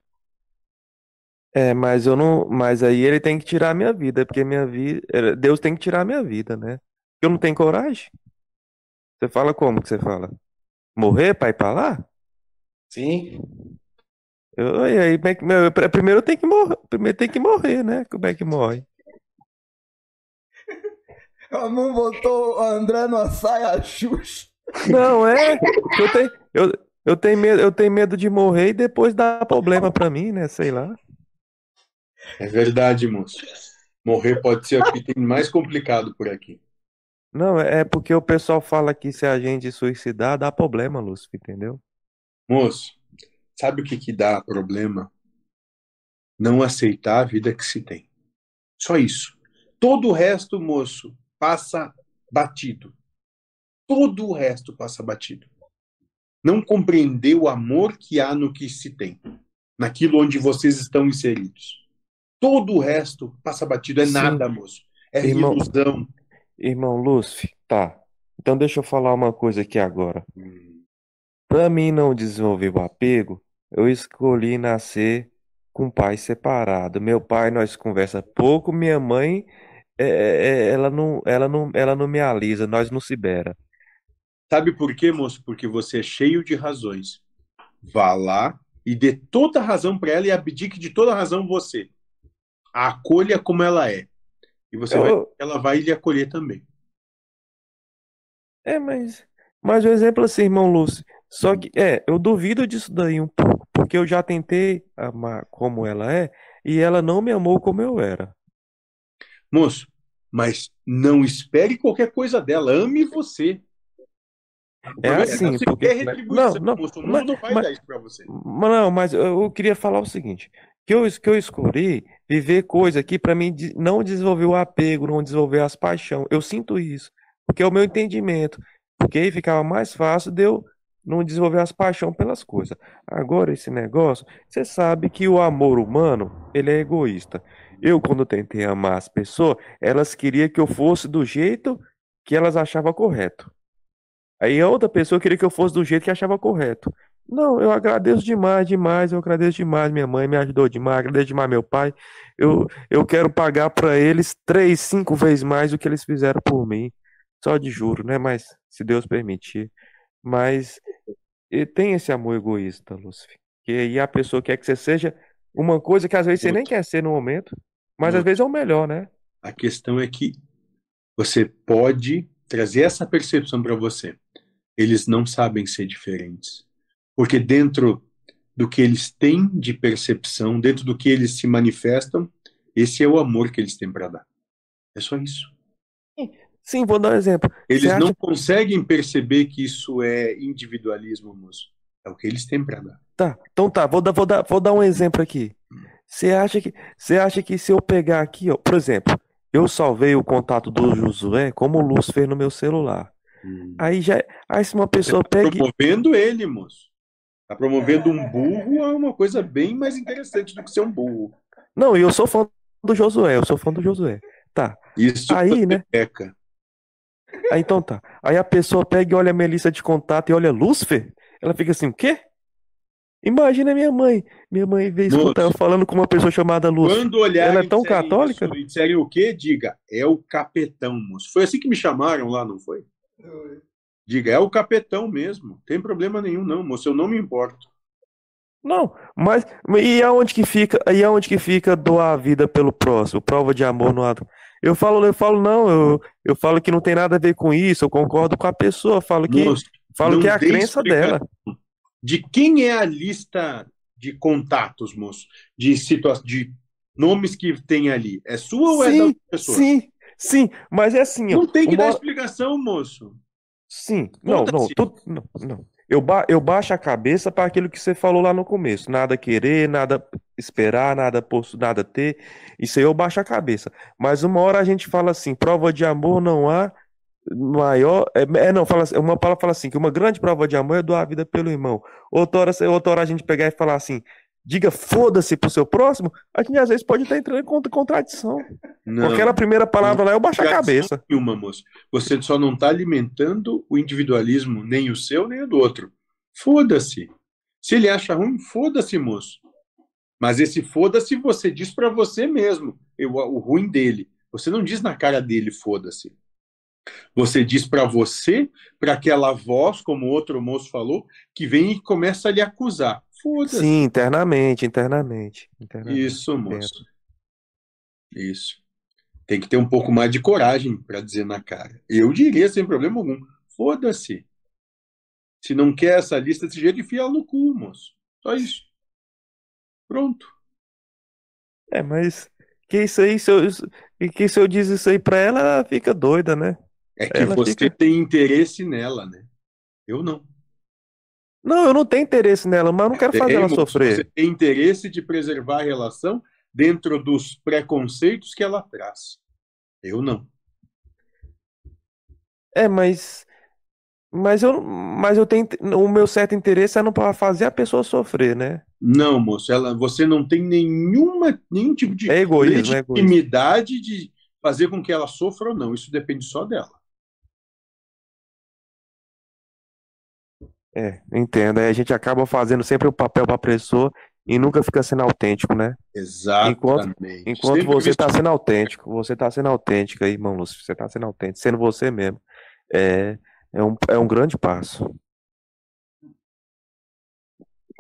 É, mas eu não. Mas aí ele tem que tirar a minha vida, porque minha vida. Deus tem que tirar a minha vida, né? Eu não tenho coragem. Você fala como que você fala? Morrer pra ir pra lá? Sim. Eu, e aí, é que- meu, pr- primeiro eu tenho que morrer. Primeiro tem que morrer, né? Como é que morre? A mão botou o André numa saia Xuxa. Não, é. Eu tenho, eu, eu tenho medo, eu tenho medo de morrer e depois dar problema pra mim, né? Sei lá. É verdade, moço. Morrer pode ser o que tem mais complicado por aqui. Não, é porque o pessoal fala que se a gente suicidar, dá problema, Lúcio, entendeu? Moço, sabe o que que dá problema? Não aceitar a vida que se tem. Só isso. Todo o resto, moço, passa batido. Todo o resto passa batido. Não compreender o amor que há no que se tem, naquilo onde vocês estão inseridos. Todo o resto passa batido. É Sim. nada, moço. É Irmão- ilusão. Irmão Lúcio, tá. Então deixa eu falar uma coisa aqui agora. Pra mim não desenvolver o apego, eu escolhi nascer com pai separado. Meu pai, nós conversa pouco, minha mãe, é, é, ela não, ela não, ela não me alisa, nós não se bera. Sabe por quê, moço? Porque você é cheio de razões. Vá lá e dê toda a razão para ela e abdique de toda a razão você. A acolha como ela é. E você Eu- vai, ela vai lhe acolher também. É, mas, mas o exemplo assim, irmão Lúcio, só que, é, eu duvido disso daí um pouco, porque eu já tentei amar como ela é e ela não me amou como eu era. Moço, mas não espere qualquer coisa dela. Ame você. É assim, você porque- quer retribuição, não, não, mas- não vai mas- para você. Mas Não, mas eu, queria falar o seguinte, que eu, que eu escolhi viver coisa que para mim não desenvolver o apego, não desenvolver as paixões. Eu sinto isso, porque é o meu entendimento, porque aí ficava mais fácil de eu não desenvolver as paixões pelas coisas. Agora esse negócio, você sabe que o amor humano, ele é egoísta. Eu quando tentei amar as pessoas, elas queriam que eu fosse do jeito que elas achavam correto. Aí a outra pessoa queria que eu fosse do jeito que achava correto. Não, eu agradeço demais, demais, eu agradeço demais. Minha mãe me ajudou demais, agradeço demais meu pai. Eu, eu quero pagar para eles três, cinco vezes mais do que eles fizeram por mim. Só de juro, né? Mas se Deus permitir. Mas e tem esse amor egoísta, Lúcifer. Que aí a pessoa quer que você seja uma coisa que às vezes você nem quer ser no momento, mas às Outro. vezes é o melhor, né? A questão é que você pode trazer essa percepção para você. Eles não sabem ser diferentes. Porque dentro do que eles têm de percepção, dentro do que eles se manifestam, esse é o amor que eles têm para dar. É só isso. Sim, vou dar um exemplo. Eles Você acha não conseguem perceber que isso é individualismo, moço. É o que eles têm para dar. Tá, então tá, vou dar, vou dar, vou dar um exemplo aqui. Você acha que, você acha que se eu pegar aqui, ó, por exemplo, eu salvei o contato do Josué como o Lúcifer no meu celular. Aí já, aí se uma pessoa pega e- Promovendo ele, moço. Tá promovendo um burro a uma coisa bem mais interessante do que ser um burro. Não, e eu sou fã do Josué, eu sou fã do Josué. Tá. Isso Aí, né? peca. Aí então tá. Aí a pessoa pega e olha a minha lista de contato e olha Lúcifer, ela fica assim, o quê? Imagina minha mãe. Minha mãe veio escutar eu falando com uma pessoa chamada Lúcifer. Quando olharem Ela é tão católica? isso e disserem o quê? Diga, é o capetão, moço. Foi assim que me chamaram lá, não foi? Diga, é o capetão mesmo. Tem problema nenhum, não, moço. Eu não me importo. Não, mas e aonde que fica, e aonde que fica doar a vida pelo próximo, prova de amor no ato? Eu falo, eu falo não, eu, eu falo que não tem nada a ver com isso, eu concordo com a pessoa, falo que Moço, falo que é a crença dela. De quem é a lista de contatos, moço? De situa de nomes que tem ali? É sua ou é da Sim, outra pessoa? sim, sim, mas é assim, ó, Não tem que uma dar explicação, moço. Sim, não, não, Foda-se. tu- não, não. Eu, ba eu baixo a cabeça para aquilo que você falou lá no começo. Nada querer, nada esperar, nada posso, nada ter. Isso aí eu baixo a cabeça. Mas uma hora a gente fala assim, prova de amor não há maior. É, é, não, fala uma palavra fala assim, que uma grande prova de amor é doar a vida pelo irmão. Outra hora, outra hora a gente pegar e falar assim, diga foda-se pro seu próximo, a gente às vezes pode estar entrando em contra- contradição. Não. Aquela primeira palavra lá, eu baixo a Contradição cabeça. Nenhuma, moço. Você só não está alimentando o individualismo, nem o seu, nem o do outro. Foda-se. Se ele acha ruim, foda-se, moço. Mas esse foda-se você diz para você mesmo, eu- o ruim dele. Você não diz na cara dele, foda-se. Você diz para você, para aquela voz, como o outro moço falou, que vem e começa a lhe acusar. Foda-se. Sim, internamente, internamente, internamente. Isso, moço. Isso. Tem que ter um pouco mais de coragem para dizer na cara. Eu diria sem problema algum. Foda-se. Se não quer essa lista desse jeito, enfia no cu, moço. Só isso. Pronto. É, mas que isso aí, se eu, que se eu diz isso aí pra ela, ela fica doida, né? É que Ela você fica- tem interesse nela, né? Eu não. Não, eu não tenho interesse nela, mas eu não quero fazer Tem, ela sofrer. Você tem interesse de preservar a relação dentro dos preconceitos que ela traz. Eu não. É, mas mas eu mas eu tenho o meu certo interesse é não para fazer a pessoa sofrer, né? Não, moço, ela, você não tem nenhuma, nenhum tipo de É egoísmo, é egoísmo. legitimidade de fazer com que ela sofra ou não. Isso depende só dela. É, entendo. Aí a gente acaba fazendo sempre o papel para a pessoa e nunca fica sendo autêntico, né? Enquanto, Exatamente. enquanto Sempre você está sendo autêntico, você está sendo autêntico aí, irmão Lúcio, você está sendo autêntico, sendo você mesmo. É, é um, é um grande passo.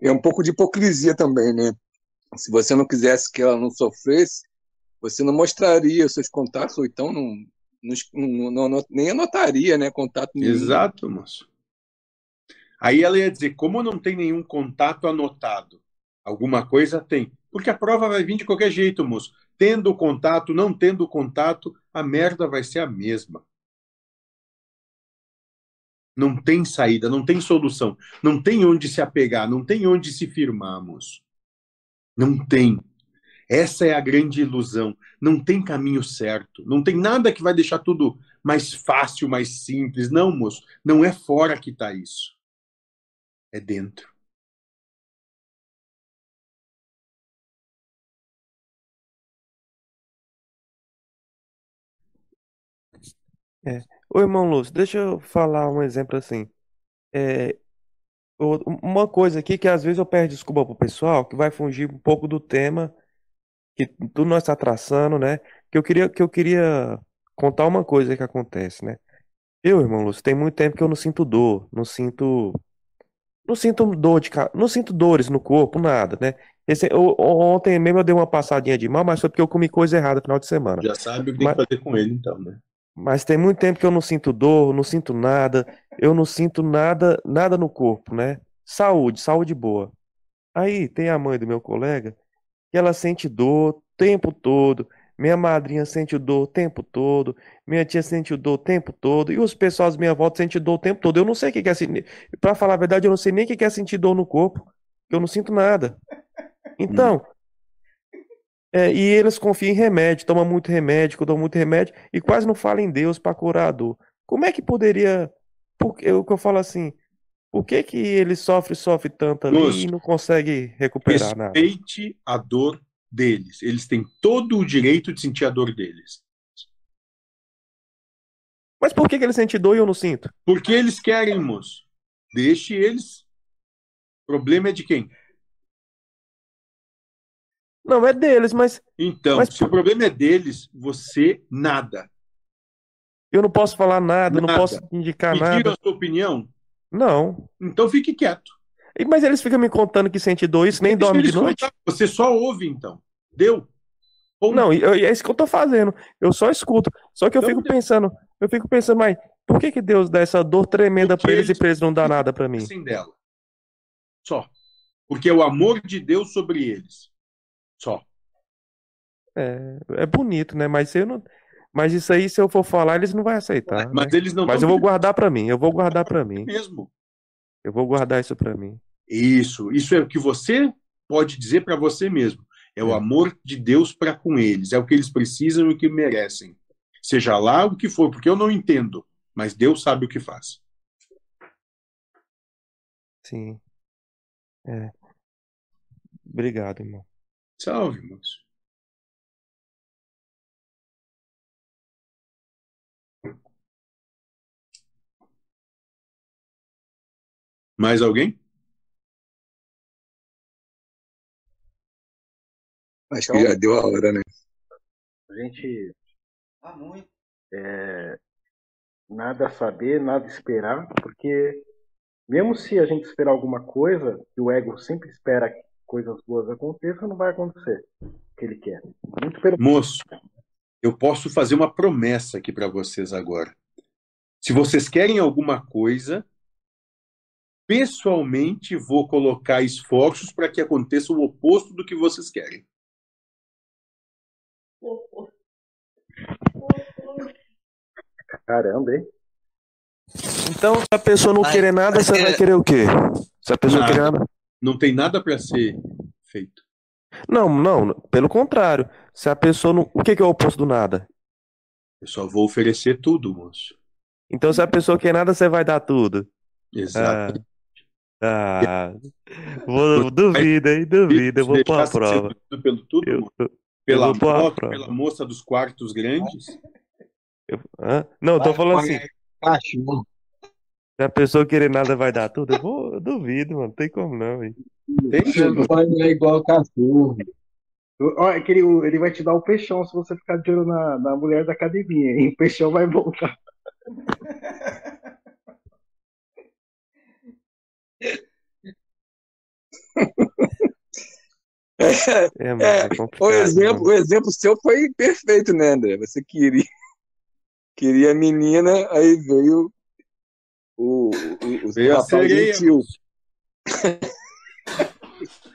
É um pouco de hipocrisia também, né? Se você não quisesse que ela não sofresse, você não mostraria os seus contatos, ou então não, não, não- não- nem anotaria, né? Contato nenhum. Exato, moço. Aí ela ia dizer, como não tem nenhum contato anotado, alguma coisa tem. Porque a prova vai vir de qualquer jeito, moço. Tendo contato, não tendo contato, a merda vai ser a mesma. Não tem saída, não tem solução. Não tem onde se apegar, não tem onde se firmar, moço. Não tem. Essa é a grande ilusão. Não tem caminho certo. Não tem nada que vai deixar tudo mais fácil, mais simples. Não, moço. Não é fora que está isso. É dentro. É. Ô, irmão Lúcio, deixa eu falar um exemplo assim. É, uma coisa aqui que às vezes eu peço desculpa pro pessoal, que vai fugir um pouco do tema que tudo nós está traçando, né? Que eu queria, que eu queria contar uma coisa que acontece, né? Eu, irmão Lúcio, tem muito tempo que eu não sinto dor, não sinto, Não sinto dor de, ca- não sinto dores no corpo, nada, né? Esse- o- ontem mesmo eu dei uma passadinha de mal, mas foi porque eu comi coisa errada no final de semana. Já sabe o que tem Mas, que fazer com ele, então, né? mas tem muito tempo que eu não sinto dor, não sinto nada, eu não sinto nada, nada no corpo, né? Saúde, saúde boa. Aí tem a mãe do meu colega que ela sente dor o tempo todo. Minha madrinha sente dor o tempo todo. Minha tia sente dor o tempo todo. E os pessoal minha volta sentem dor o tempo todo. Eu não sei o que é sentir. Pra falar a verdade, eu não sei nem o que é sentir dor no corpo. Eu não sinto nada. Então, é, e eles confiam em remédio, tomam muito remédio, dão muito remédio e quase não falam em Deus para curar a dor. Como é que poderia. Porque, o que eu falo assim, por que que ele sofre, sofre tanto ali e não consegue recuperar nada? Respeite a dor deles. Eles têm todo o direito de sentir a dor deles. Mas por que que ele sente dor e eu não sinto? Porque eles querem, moço. Deixe eles. O problema é de quem? Não, é deles, mas, Então, mas se o problema é deles, você nada. eu não posso falar nada, eu não Nada. posso indicar Pediram nada. a sua opinião? Não. Então fique quieto. Mas eles ficam me contando que sente dor, isso nem Deixa dorme de eles noite? contar. Você só ouve, então. Deu? Ponto. Não, eu- é isso que eu tô fazendo. Eu só escuto. Só que eu Então, fico pensando, eu fico pensando, mas por que que Deus dá essa dor tremenda Porque pra eles e eles pra eles não dá nada pra mim? Assim dela. Só. Porque é o amor de Deus sobre eles. Só. É, é bonito, né? Mas eu não, mas isso aí, se eu for falar, eles não vão aceitar, Mas né? eles não Mas eu vou guardar pra mim. Eu vou guardar pra mim. mesmo. Eu vou guardar isso pra mim. Isso. Isso é o que você pode dizer para você mesmo. É o É. amor de Deus para com eles. É o que eles precisam e o que merecem. Seja lá o que for, porque eu não entendo. Mas Deus sabe o que faz. Sim. É. Obrigado, irmão. Salve, moço. Mais alguém? Acho que já deu a hora, né? A gente Ah, muito. é, nada saber, nada esperar, porque mesmo se a gente esperar alguma coisa, e o ego sempre espera que coisas boas aconteçam, não vai acontecer o que ele quer. Muito pelo Moço, eu posso fazer uma promessa aqui para vocês agora. Se vocês querem alguma coisa, pessoalmente vou colocar esforços para que aconteça o oposto do que vocês querem. Caramba, hein? Então, se a pessoa não Vai- querer nada, vai você vai ter- querer o quê? Se a pessoa Nada. querer nada. Não tem nada para ser feito. Não, não, pelo contrário. Se a pessoa não. O que que é o oposto do nada? Eu só vou oferecer tudo, moço. Então, se a pessoa quer nada, você vai dar tudo. Exato. Ah, vou, duvido, hein? Duvido, eu vou pôr a prova. pelo tudo, Eu, moço? eu- pela, vou pôr a moto, prova. pela moça dos quartos grandes? Eu- hã? Não, eu tô falando assim. Cachorro. Se a pessoa querer nada, vai dar tudo. Eu vou, eu duvido, mano. Não tem como não, hein? Tem, moço? É igual cachorro. Ó, é que ele, ele vai te dar o peixão se você ficar de olho na, na mulher da academia, hein? O peixão vai voltar. *laughs* É, mano, É, é o exemplo, o exemplo seu foi perfeito, né, André? Você queria, queria a menina, aí veio o, o, o Veio a rapaz gentil. *laughs*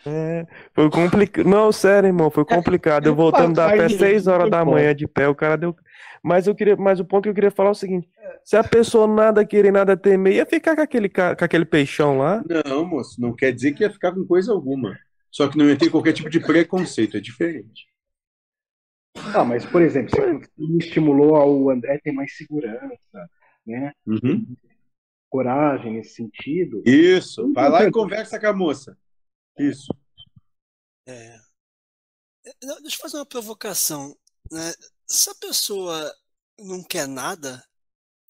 É, foi complicado. Não, sério, irmão, foi complicado. Eu voltando da pé Rapaz, 6 horas da manhã de pé, o cara deu. Mas eu queria, mas o ponto que eu queria falar é o seguinte: se a pessoa nada querer, nada temer, ia ficar com aquele, com aquele peixão lá. Não, moço, não quer dizer que ia ficar com coisa alguma. Só que não ia ter qualquer tipo de preconceito, é diferente. Ah, mas, por exemplo, você me estimulou ao André ter mais segurança, né? Uhum. Coragem nesse sentido. Isso, vai lá e conversa com a moça. Isso. É. É, não, Deixa eu fazer uma provocação. Né? Se a pessoa não quer nada,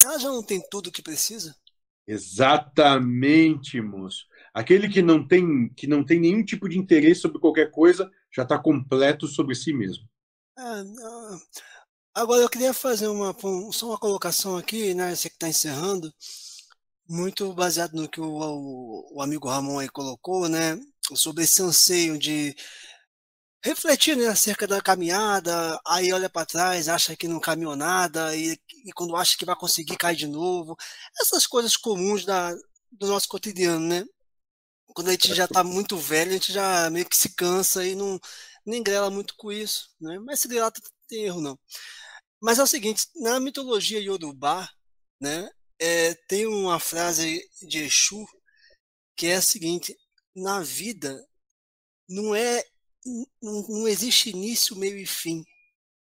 ela já não tem tudo o que precisa? Exatamente, moço. Aquele que não tem, que não tem nenhum tipo de interesse sobre qualquer coisa já está completo sobre si mesmo. Ah, não. Agora eu queria fazer uma, um- só uma colocação aqui, né? Você que está encerrando. muito baseado no que o, o, o amigo Ramon aí colocou, né? Sobre esse anseio de refletir né, acerca da caminhada, aí olha para trás, acha que não caminhou nada, e, e, quando acha que vai conseguir, cai de novo. Essas coisas comuns da, do nosso cotidiano, né? Quando a gente já está muito velho, a gente já meio que se cansa e não nem grela muito com isso, né? Mas se grelar, não tem erro, não. Mas é o seguinte, na mitologia Yorubá, né, é, tem uma frase de Exu que é a seguinte: na vida não é não, não existe início, meio e fim.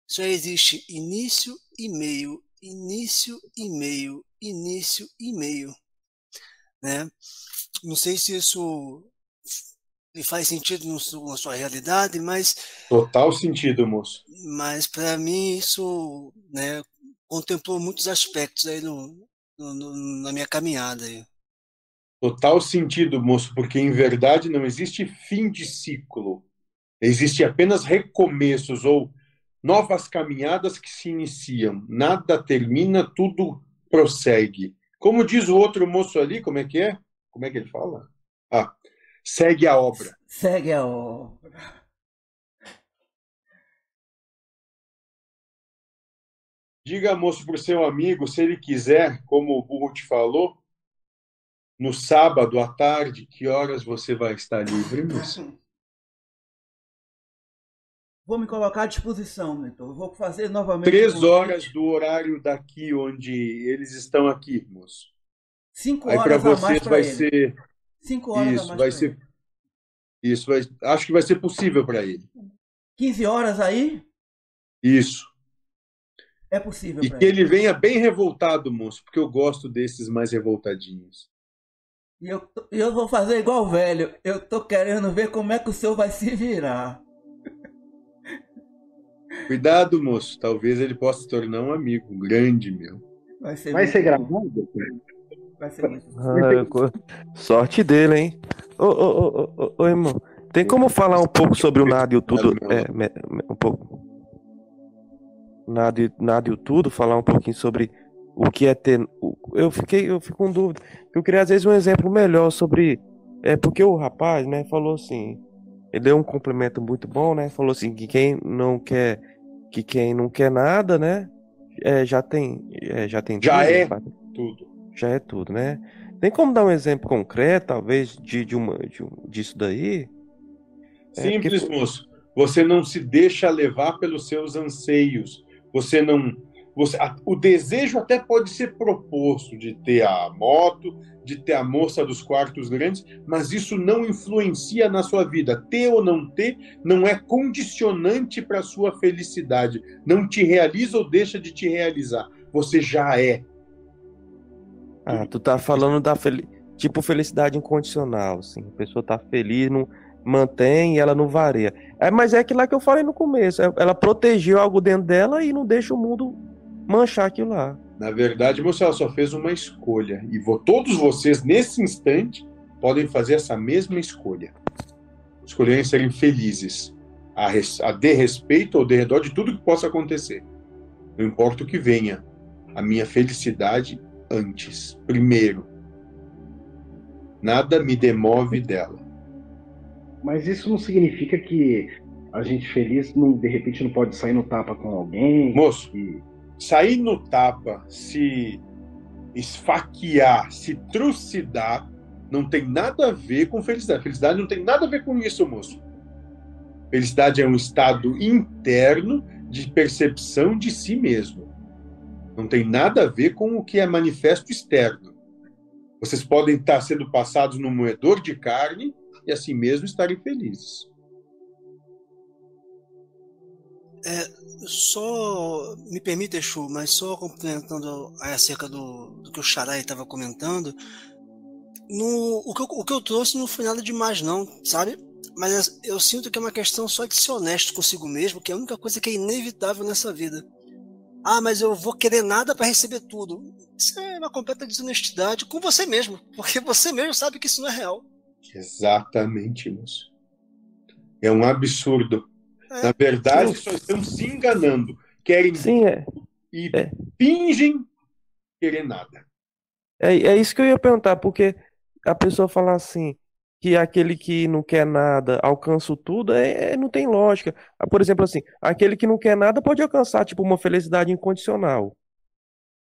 Só existe início e meio, início e meio, início e meio, né? Não sei se isso lhe faz sentido na sua realidade, mas total sentido, moço. Mas para mim isso, né, contemplou muitos aspectos aí no, no, no, na minha caminhada aí. Total sentido, moço, porque em verdade não existe fim de ciclo. Existe apenas recomeços ou novas caminhadas que se iniciam. Nada termina, tudo prossegue. Como diz o outro moço ali, como é que é? Como é que ele fala? Ah, segue a obra. Segue a obra. Diga, moço, para o seu amigo, se ele quiser, como o Burro te falou, no sábado à tarde, que horas você vai estar livre, moço? *coughs* Vou me colocar à disposição, Mentor. Vou fazer novamente. Três horas do horário daqui onde eles estão aqui, moço. Cinco horas Aí para vocês vai ele. ser. Cinco horas Isso, vai ser. Isso, vai... acho que vai ser possível para ele. 15 horas aí? Isso. É possível. E que ele. ele venha bem revoltado, moço, porque eu gosto desses mais revoltadinhos. E eu, eu vou fazer igual o velho. Eu tô querendo ver como é que o senhor vai se virar. *laughs* Cuidado, moço. Talvez ele possa se tornar um amigo um grande meu. Vai ser, vai ser gravado? Vai ser muito. *laughs* Ah, sorte dele, hein? Ô, ô, ô, ô, ô, irmão. Tem como falar um pouco sobre o nada e o tudo? É, um pouco. Nada e, nada e o tudo, falar um pouquinho sobre o que é ter. Eu fiquei, eu fico com dúvida. Eu queria às vezes um exemplo melhor sobre. É porque o rapaz, né, falou assim. Ele deu um complemento muito bom, né? Falou assim que quem não quer que quem não quer nada, né? É, já tem, é, já tem já tudo, é né? tudo. Já é tudo, né? Tem como dar um exemplo concreto, talvez, de, de uma, de, disso daí? Simples, é, porque... moço. Você não se deixa levar pelos seus anseios. Você não você, a, o desejo até pode ser proposto de ter a moto, de ter a moça dos quartos grandes, mas isso não influencia na sua vida. Ter ou não ter não é condicionante para a sua felicidade. Não te realiza ou deixa de te realizar. Você já é. Ah, tu tá falando da fel... tipo felicidade incondicional, assim. A pessoa tá feliz, não mantém e ela não varia. É, mas é aquilo lá que eu falei no começo. É, ela protegeu algo dentro dela e não deixa o mundo manchar aquilo lá. Na verdade, você ela só fez uma escolha. E todos vocês, nesse instante, podem fazer essa mesma escolha. Escolherem serem felizes. A, res, a de respeito ou de redor de tudo que possa acontecer. Não importa o que venha. A minha felicidade antes. Primeiro. Nada me demove dela. Mas isso não significa que a gente feliz, não, de repente, não pode sair no tapa com alguém? Moço, que sair no tapa, se esfaquear, se trucidar, não tem nada a ver com felicidade. Felicidade não tem nada a ver com isso, moço. Felicidade é um estado interno de percepção de si mesmo. Não tem nada a ver com o que é manifesto externo. Vocês podem estar sendo passados no moedor de carne e assim mesmo estarem felizes. É, só me permite, Exu, mas só complementando acerca do, do que o Xarai estava comentando, no, o, que eu, o que eu trouxe não foi nada demais, não, sabe? Mas eu sinto que é uma questão só de ser honesto consigo mesmo, que é a única coisa que é inevitável nessa vida. Ah, mas eu vou querer nada para receber tudo. Isso é uma completa desonestidade com você mesmo, porque você mesmo sabe que isso não é real. Exatamente, moço. É um absurdo. Na verdade, só estão se enganando. Querem Sim, é. e é. fingem querer nada. É, é isso que eu ia perguntar, porque a pessoa falar assim, que aquele que não quer nada alcança o tudo, é, é- não tem lógica. Ah, Por exemplo, assim, aquele que não quer nada pode alcançar, tipo, uma felicidade incondicional.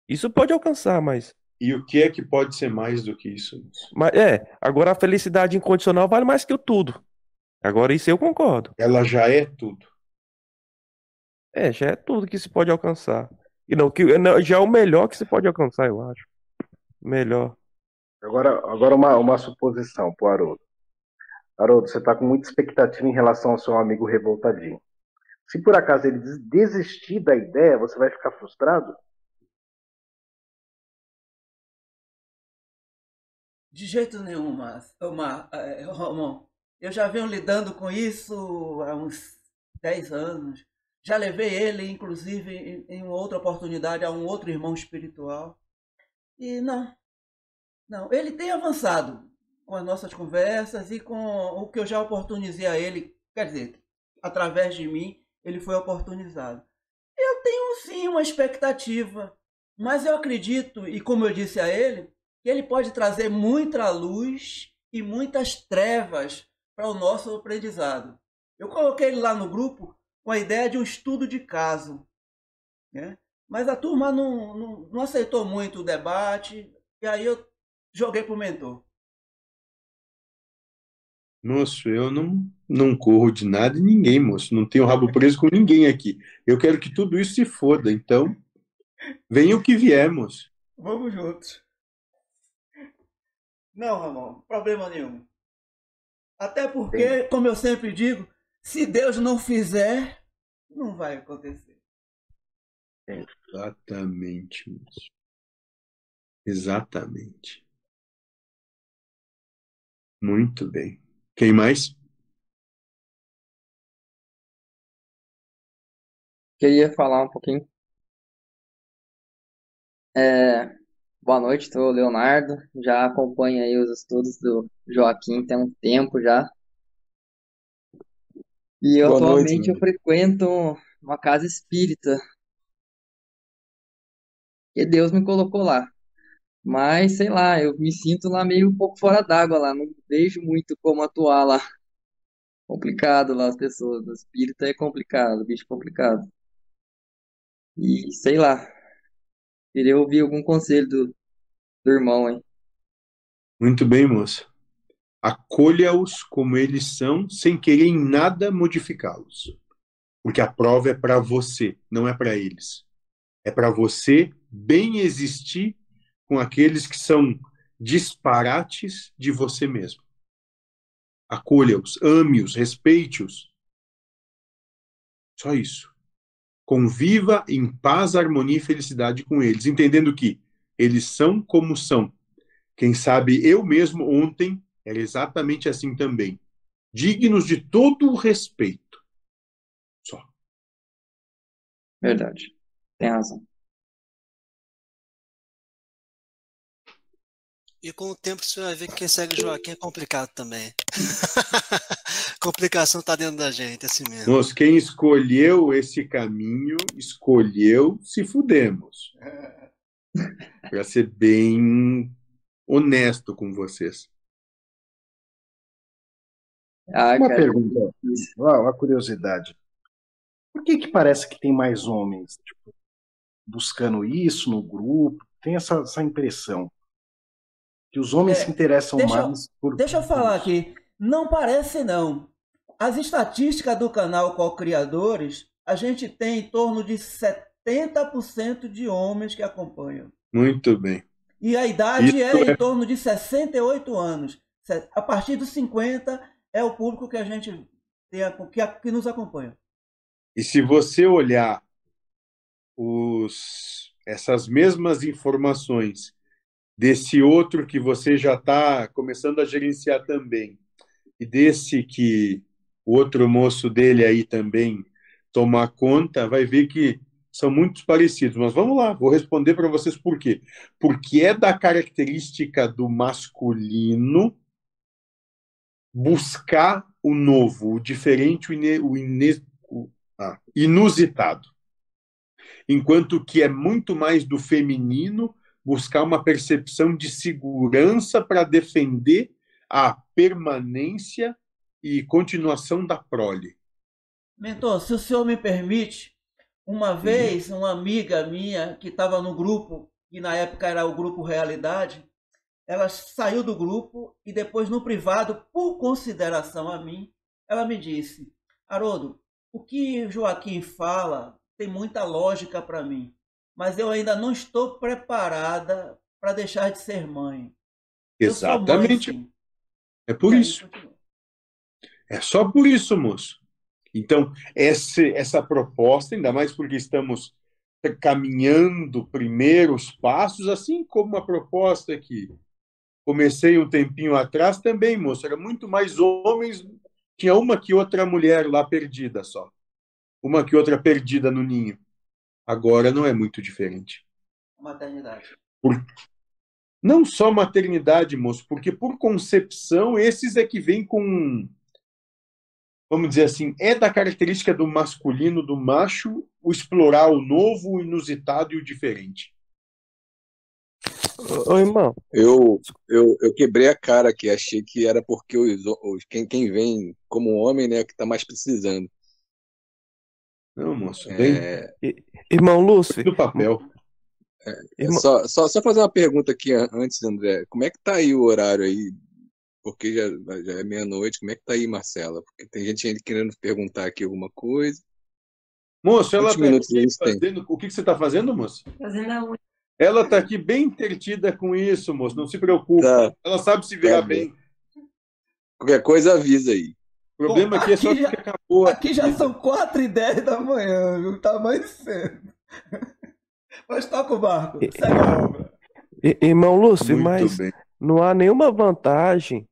Isso pode alcançar, mas, E o que é que pode ser mais do que isso? mas é, agora a felicidade incondicional vale mais que o tudo. Agora isso eu concordo. Ela já é tudo. É, já é tudo que se pode alcançar. E não, que, não, já é o melhor que se pode alcançar, eu acho. Melhor. Agora, agora uma, uma suposição pro Haroldo. Haroldo, você está com muita expectativa em relação ao seu amigo revoltadinho. Se por acaso ele des- desistir da ideia, você vai ficar frustrado? De jeito nenhum, mas, ô, Mar, é, Romão. Eu já venho lidando com isso há uns 10 anos. Já levei ele, inclusive, em, uma outra oportunidade, a um outro irmão espiritual. E não, não. Ele tem avançado com as nossas conversas e com o que eu já oportunizei a ele. Quer dizer, através de mim, ele foi oportunizado. Eu tenho sim uma expectativa, mas eu acredito, e como eu disse a ele, que ele pode trazer muita luz e muitas trevas para o nosso aprendizado. Eu coloquei ele lá no grupo com a ideia de um estudo de caso, né? mas a turma não, não, não aceitou muito o debate, e aí eu joguei para o mentor. Moço, eu não, não corro de nada e ninguém, moço. Não tenho rabo preso com ninguém aqui. Eu quero que tudo isso se foda. Então, venha o que vier, moço. Vamos juntos. Não, Ramon, problema nenhum. Até porque, como eu sempre digo, se Deus não fizer, não vai acontecer. Exatamente, moço. Exatamente. Muito bem. Quem mais? Queria falar um pouquinho. É, boa noite, sou o Leonardo. Já acompanho aí os estudos do Joaquim tem um tempo já. E eu Boa noite, atualmente eu Leonardo. frequento uma casa espírita, que Deus me colocou lá. Mas, sei lá, eu me sinto lá meio um pouco fora d'água lá, não vejo muito como atuar lá. Complicado lá as pessoas, o espírita é complicado, bicho complicado. E sei lá, queria ouvir algum conselho do, do irmão, hein? Muito bem, moço. Acolha-os como eles são, sem querer em nada modificá-los. Porque a prova é para você, não é para eles. É para você bem existir com aqueles que são disparates de você mesmo. Acolha-os, ame-os, respeite-os. Só isso. Conviva em paz, harmonia e felicidade com eles, entendendo que eles são como são. Quem sabe eu mesmo ontem era exatamente assim também. Dignos de todo o respeito. Só. Verdade. Tem razão. E com o tempo você vai ver que quem segue Joaquim é complicado também. *laughs* Complicação tá dentro da gente, assim mesmo. Moço, quem escolheu esse caminho, escolheu se fudemos. *laughs* Para ser bem honesto com vocês. Ah, Uma cara, pergunta, uma uma curiosidade. Por que que parece que tem mais homens, tipo, buscando isso no grupo? Tem essa, essa impressão que os homens É, se interessam deixa mais por Deixa eu falar aqui. Não parece não. As estatísticas do canal Co-Criadores, a gente tem em torno de 70% de homens que acompanham. Muito bem. E a idade Isso é é- em torno de 68 anos. A partir dos 50 é o público que a gente tem, que, que nos acompanha. E se você olhar os, essas mesmas informações desse outro que você já está começando a gerenciar também, e desse que o outro moço dele aí também tomar conta, vai ver que são muito parecidos. Mas vamos lá, vou responder para vocês por quê. Porque é da característica do masculino buscar o novo, o diferente, o, ine, o, ine, o ah, inusitado. Enquanto que é muito mais do feminino buscar uma percepção de segurança para defender a permanência e continuação da prole. Mentor, se o senhor me permite, uma vez uma amiga minha que estava no grupo, que na época era o grupo Realidade, ela saiu do grupo e depois no privado, por consideração a mim, ela me disse: Haroldo, o que Joaquim fala tem muita lógica para mim, mas eu ainda não estou preparada para deixar de ser mãe. Mãe, Exatamente. sim. É por aí, isso. É só por isso, moço. Então, esse, essa proposta, ainda mais porque estamos caminhando primeiros passos, assim como a proposta que comecei um tempinho atrás também, moço, era muito mais homens, tinha uma que outra mulher lá perdida só. Uma que outra perdida no ninho. Agora não é muito diferente. Maternidade. Por- Não só maternidade, moço, porque por concepção, esses é que vêm com, vamos dizer assim, é da característica do masculino, do macho, o explorar o novo, o inusitado e o diferente. Ô, irmão. Eu, eu, eu quebrei a cara aqui, achei que era porque os, os- quem, quem vem como homem, né, que tá mais precisando. Não, moço, bem. Irmão Lúcio. Do papel. É só, só, só fazer uma pergunta aqui an- antes, André. Como é que tá aí o horário aí? Porque já, já é meia-noite. Como é que tá aí, Marcela? Porque tem gente ainda querendo perguntar aqui alguma coisa. Moço, ela está fazendo. O que que você está fazendo, moço? Fazendo a unha. Ela está aqui bem entretida com isso, moço. Não se preocupe. Tá. Ela sabe se virar Tá bem. Qualquer coisa avisa aí. O problema aqui é só que acabou. Aqui já são 4 e 10 da manhã, viu? Tá mais cedo. *laughs* Mas toca o barco, segue a obra. Irmão Lúcio, Muito mas bem. não há nenhuma vantagem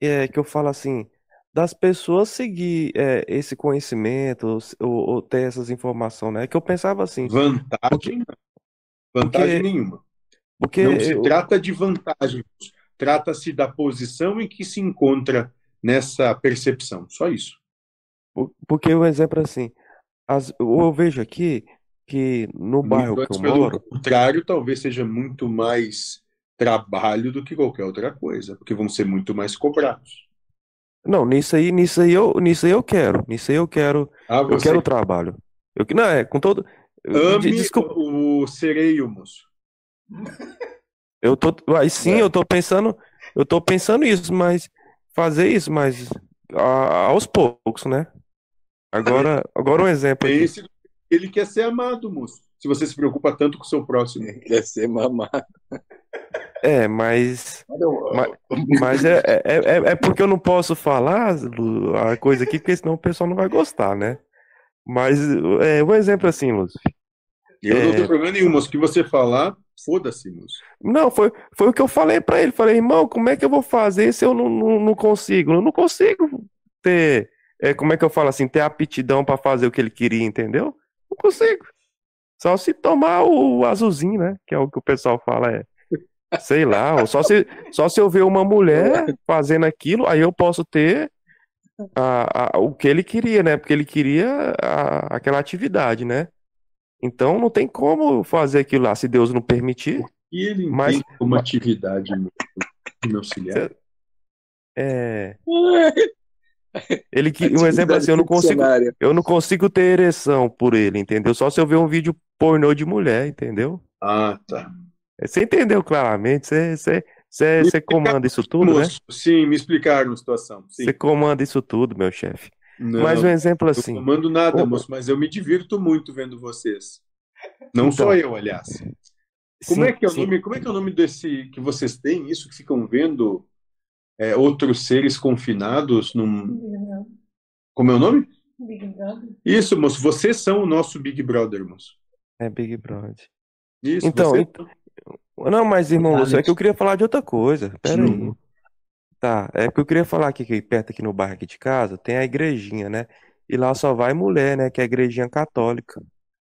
é, que eu falo assim, das pessoas seguir é, esse conhecimento ou, ou- ter essas informações, né? Que eu pensava assim, Vantagem? não. Vantagem Porque- nenhuma. porque Não se eu- trata de vantagem. Trata-se da posição em que se encontra nessa percepção. Só isso. por- porque o exemplo é assim, as, eu vejo aqui que no bairro Muito que eu pelo moro, contrário, talvez seja muito mais trabalho do que qualquer outra coisa, porque vão ser muito mais cobrados. não, nisso aí, nisso aí eu, nisso aí eu quero, nisso aí eu quero, Ah, eu você quero trabalho. Eu, que- não, é, com todo, eu- ame desculpa, o sereio, moço. Eu tô, aí sim, eu tô pensando, eu tô pensando isso, mas fazer isso, mas a- aos poucos, né? Agora, agora um exemplo aqui. Pense ele quer ser amado, moço. Se você se preocupa tanto com o seu próximo. Quer ser mamado. É, mas, mas, mas é, é, é, é porque eu não posso falar a coisa aqui, porque senão o pessoal não vai gostar, né? Mas é um exemplo assim, Lúcio. Eu não É, tenho problema nenhum, moço. O que você falar, foda-se, moço. Não, foi, foi o que eu falei pra ele. Falei, irmão, como é que eu vou fazer se eu não, não, não consigo? Eu não consigo ter, é, como é que eu falo assim, ter aptidão pra fazer o que ele queria, entendeu? Não consigo. Só se tomar o azulzinho, né? Que é o que o pessoal fala, é, *laughs* sei lá, ou só se, só se eu ver uma mulher fazendo aquilo, aí eu posso ter a, a- o que ele queria, né? Porque ele queria a- aquela atividade, né? Então não tem como fazer aquilo lá, se Deus não permitir. E ele Mas- como atividade, me auxiliar. É. *laughs* Ele que, um exemplo assim, eu não consigo, eu não consigo ter ereção por ele, entendeu? Só se eu ver um vídeo pornô de mulher, entendeu? Ah, tá. Você entendeu claramente, você, você, você, você comanda isso tudo, né? Sim, me explicaram a situação. Sim. Você comanda isso tudo, meu chefe. Não, Mas um exemplo assim, não mando nada, moço, mas eu me divirto muito vendo vocês. Não Então. só eu, aliás. Como sim, é que é o sim. nome, como é que é o nome desse que vocês têm, isso que ficam vendo é, outros seres confinados num. Como é o nome? Big Brother. Isso, moço, vocês são o nosso Big Brother, moço. É Big Brother. Isso, Então, você- ent- não, mas irmão Lúcio, é que eu queria falar de outra coisa. Pera aí. Tá, é porque eu queria falar aqui que perto aqui no bairro aqui de casa tem a igrejinha, né? E lá só vai mulher, né? Que é a igrejinha católica.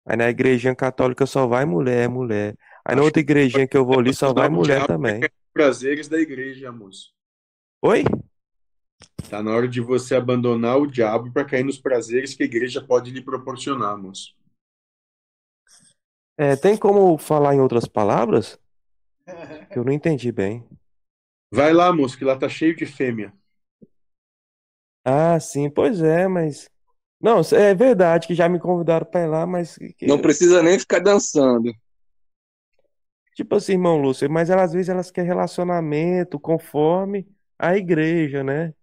Aí na igrejinha católica só vai mulher, mulher. Aí na outra igrejinha que eu vou ali só vai mulher diabo também. quer prazeres da igreja, moço. Oi? Tá na hora de você abandonar o diabo para cair nos prazeres que a igreja pode lhe proporcionar, moço. É, tem como falar em outras palavras? *laughs* Que eu não entendi bem. Vai lá, moço, que lá tá cheio de fêmea. Ah, sim, pois é, mas. Não, é verdade que já me convidaram pra ir lá, mas. Não precisa nem ficar dançando. Tipo assim, irmão Lúcio, mas elas, às vezes elas querem relacionamento conforme a igreja, né?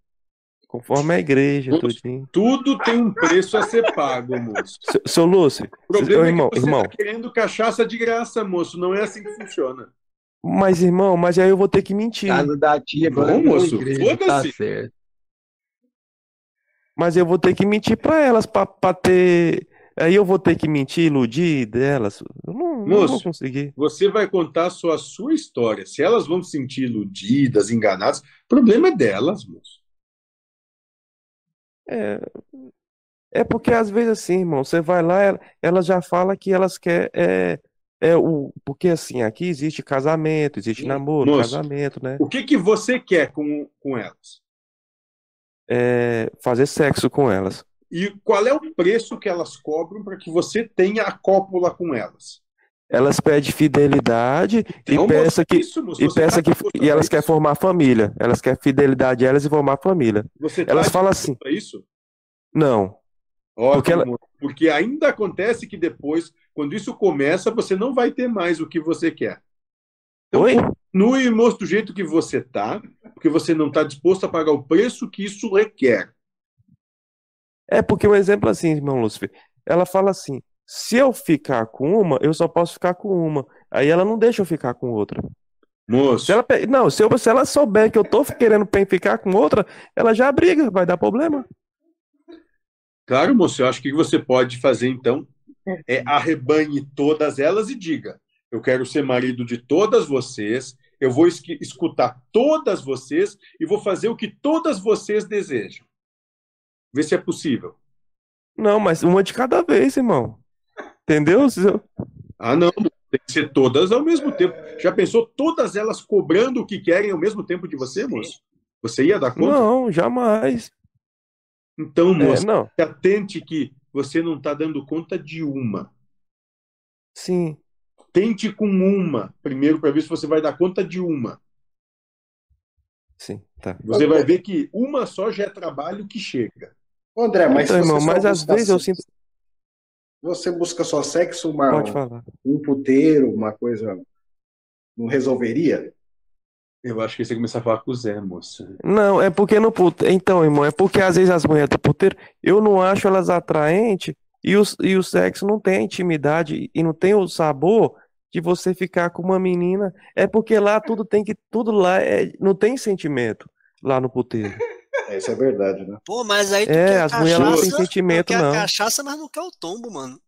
Conforme a igreja, Moço, tudinho. tudo tem um preço a ser pago, moço. Seu, seu Lúcio, O problema é irmão, que você irmão, tá querendo cachaça de graça, moço. Não é assim que funciona. Mas irmão, mas aí eu vou ter que mentir. Casa da tia agora Bom, virou moço, tá foda-se. certo. Mas eu vou ter que mentir pra elas pra, pra ter. Aí eu vou ter que mentir, iludir delas. Eu não, não vou Moço, conseguir. você vai contar só a sua história. Se elas vão se sentir iludidas, enganadas, o problema é delas, moço. É, é porque às vezes assim, irmão, você vai lá, ela, ela já fala que elas querem. É, é o, porque assim, aqui existe casamento, existe namoro, Moço, casamento, né? o que que você quer com, com elas? É, fazer sexo com elas. E qual é o preço que elas cobram para que você tenha a cópula com elas? Elas pedem fidelidade e Então, peça moço, que isso, moço, e peça tá que e elas querem isso? formar família. Elas querem fidelidade a elas e formar família. Você Elas tá falam assim, isso? não, Ótimo, porque ela, porque ainda acontece que depois, quando isso começa, você não vai ter mais o que você quer. Então, oi? continue e mostre do jeito que você tá, porque você não está disposto a pagar o preço que isso requer. É porque um exemplo assim, irmão Lúcifer, ela fala assim: se eu ficar com uma, eu só posso ficar com uma. Aí ela não deixa eu ficar com outra. Se Moço, ela, pe- não, se, eu, se ela souber que eu tô querendo ficar com outra, ela já briga, vai dar problema. claro, moço, eu acho que o que você pode fazer então é arrebanhe todas elas e diga: eu quero ser marido de todas vocês, eu vou escutar todas vocês e vou fazer o que todas vocês desejam. Vê se é possível. Não, mas uma de cada vez, irmão. Entendeu? Ah, não, tem que ser todas ao mesmo tempo. Já pensou todas elas cobrando o que querem ao mesmo tempo de você, moço? Você ia dar conta? Não, jamais. Então, É, moço, não, se atente que você não está dando conta de uma. sim. Tente com uma primeiro para ver se você vai dar conta de uma. Sim, tá. Você vai ver que uma só já é trabalho que chega. Ô, André, mas Então, irmão, mas às busca vezes eu sexo, sinto. você busca só sexo, uma, Pode falar. um puteiro, uma coisa, não resolveria? Eu acho que você começar a falar com o Zé, moça. Não, é porque no puteiro. Então, irmão, é porque às vezes as mulheres do puteiro, eu não acho elas atraentes e o, e o sexo não tem a intimidade e não tem o sabor de você ficar com uma menina. É porque lá tudo tem que. Tudo lá é, não tem sentimento lá no puteiro. *laughs* É, isso é verdade, né? Pô, mas aí tu É, quer as mulheres não têm cachaça, tu sentimento, quer a não. cachaça, mas não quer o tombo, mano.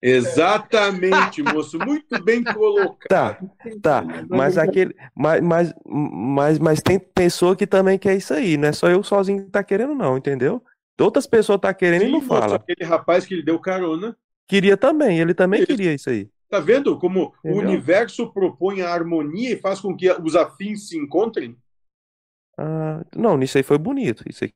Exatamente, moço. Muito bem colocado. Tá, tá. Mas aquele. Mas, mas, mas, mas tem pessoa que também quer isso aí. Não é só eu sozinho que tá querendo, não, entendeu? Outras pessoas tá querendo e Sim, não moço, fala. aquele rapaz que lhe deu carona. Queria também, ele também Isso. queria isso aí. Tá vendo como o Entendeu? universo propõe a harmonia e faz com que os afins se encontrem? Ah, não, nisso aí foi bonito. Isso aí.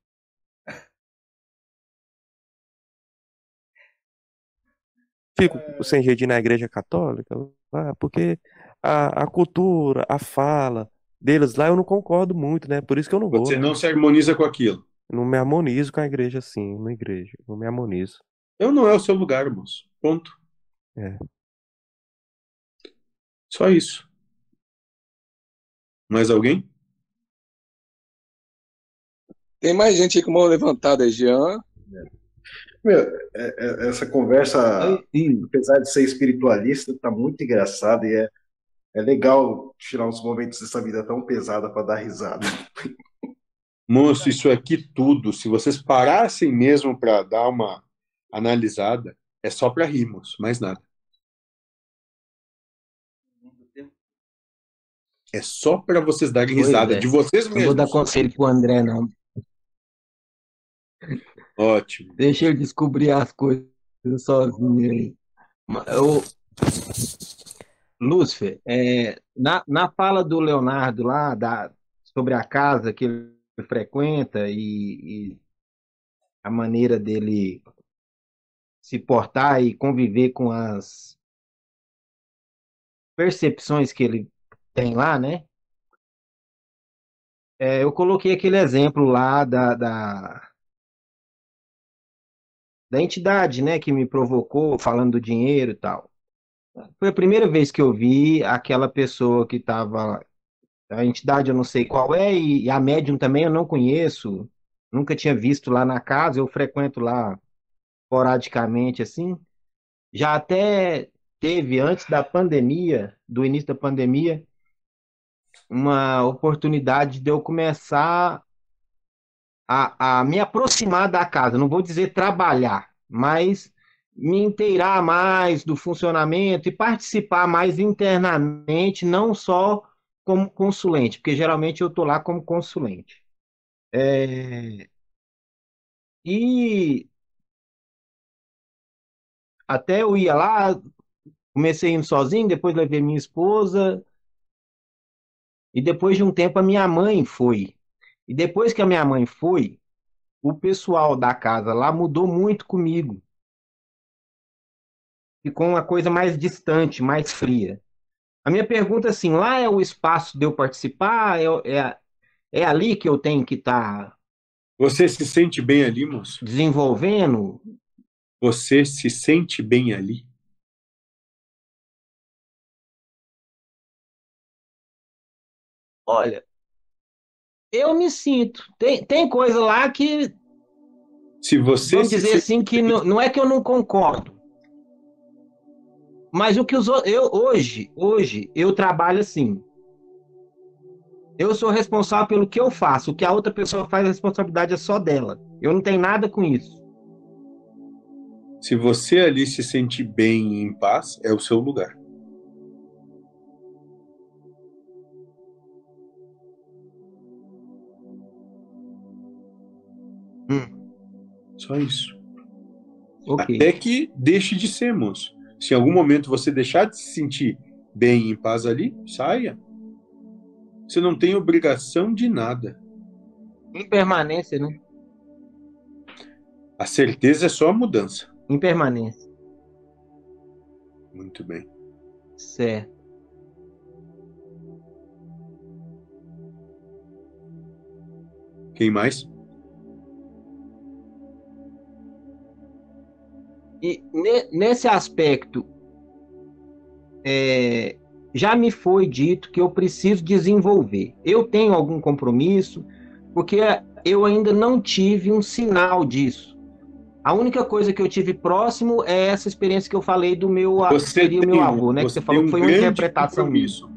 Fico sem jeito de ir na igreja católica, lá, porque a, a cultura, a fala deles lá eu não concordo muito, né? Por isso que eu não vou, Você né? não se harmoniza com aquilo. Não me harmonizo com a igreja assim, na igreja. Não me harmonizo. Eu não é o seu lugar, moço. Ponto. É. Só isso. Mais alguém? Tem mais gente aí com mão levantada, Jean. Meu, é- é- essa conversa, apesar de ser espiritualista, tá muito engraçada e é, é legal tirar uns momentos dessa vida tão pesada para dar risada. Moço, isso aqui tudo, se vocês parassem mesmo para dar uma analisada, é só para rirmos, mais nada. É só para vocês darem Pois risada é. de vocês Não vou dar mesmos. conselho pro André, não. Ótimo. Deixa eu descobrir as coisas sozinho aí. Ô, Lúcifer, é, na, na fala do Leonardo lá da, sobre a casa que ele frequenta e, e a maneira dele se portar e conviver com as percepções que ele tem lá, né? É, eu coloquei aquele exemplo lá da, da, da entidade, né, que me provocou falando do dinheiro e tal. Foi a primeira vez que eu vi aquela pessoa que estava. A entidade eu não sei qual é, e a médium também eu não conheço, nunca tinha visto lá na casa, eu frequento lá esporadicamente assim. Já até teve, antes da pandemia, do início da pandemia, uma oportunidade de eu começar a, a me aproximar da casa. Não vou dizer trabalhar, mas me inteirar mais do funcionamento e participar mais internamente, não só como consulente, porque geralmente eu estou lá como consulente. É... E até eu ia lá, comecei indo sozinho, depois levei minha esposa, e depois de um tempo a minha mãe foi. E depois que a minha mãe foi, o pessoal da casa lá mudou muito comigo. Ficou uma coisa mais distante, mais fria. A minha pergunta é assim, lá é o espaço de eu participar? É, é, é ali que eu tenho que estar tá Você se sente bem ali, moço? desenvolvendo? Você se sente bem ali? Olha, eu me sinto. Tem, tem coisa lá que, Se você vamos se dizer sente assim, que não, não é que eu não concordo. Mas o que os. Eu, hoje, hoje, eu trabalho assim. Eu sou responsável pelo que eu faço. O que a outra pessoa faz, a responsabilidade é só dela. Eu não tenho nada com isso. Se você ali se sente bem e em paz, é o seu lugar. Só isso. Ok. Até que deixe de ser, moço. Se em algum momento você deixar de se sentir bem e em paz ali, saia. Você não tem obrigação de nada. Impermanência, né? A certeza é só a mudança. Impermanência. Muito bem. Certo. Quem mais? E ne- nesse aspecto, é, já me foi dito que eu preciso desenvolver. Eu tenho algum compromisso, porque eu ainda não tive um sinal disso. A única coisa que eu tive próximo é essa experiência que eu falei do meu Você tem meu avô, né? Que você você falou que foi um uma interpretação moço.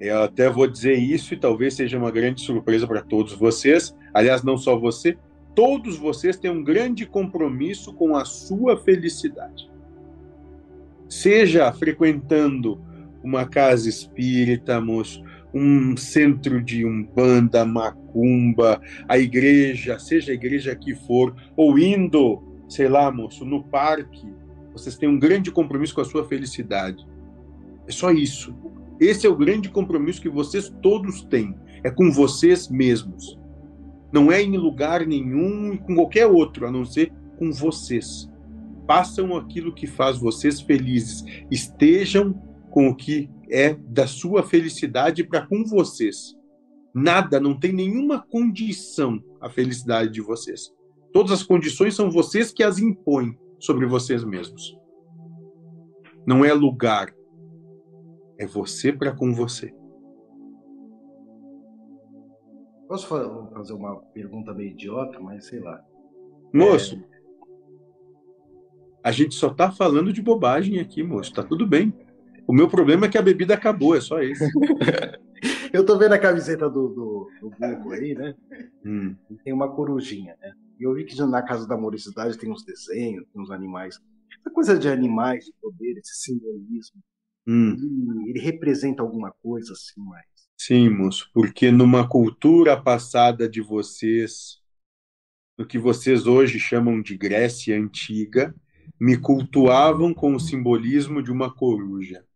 Eu até vou dizer isso e talvez seja uma grande surpresa para todos vocês. Aliás, não só você, todos vocês têm um grande compromisso com a sua felicidade. Seja frequentando uma casa espírita, moço, um centro de umbanda, macumba, a igreja, seja a igreja que for, ou indo, sei lá, moço, no parque, vocês têm um grande compromisso com a sua felicidade. É só isso. Esse é o grande compromisso que vocês todos têm. É com vocês mesmos. Não é em lugar nenhum e com qualquer outro, a não ser com vocês. Façam aquilo que faz vocês felizes. Estejam com o que é da sua felicidade para com vocês. Nada, não tem nenhuma condição a felicidade de vocês. Todas as condições são vocês que as impõem sobre vocês mesmos. Não é lugar, é você para com você. Posso fa- fazer uma pergunta meio idiota, mas sei lá. Moço, a gente só tá falando de bobagem aqui, moço. Tá tudo bem. O meu problema é que a bebida acabou, é só isso. *laughs* Eu tô vendo a camiseta do, do, do Google aí, né? Hum. Tem uma corujinha, né? E eu vi que na Casa da Amorosidade tem uns desenhos, tem uns animais. Essa coisa de animais, de poder, esse simbolismo, Hum. ele, ele representa alguma coisa assim, mais. Sim, moço, porque numa cultura passada de vocês, no que vocês hoje chamam de Grécia Antiga, me cultuavam com o simbolismo de uma coruja.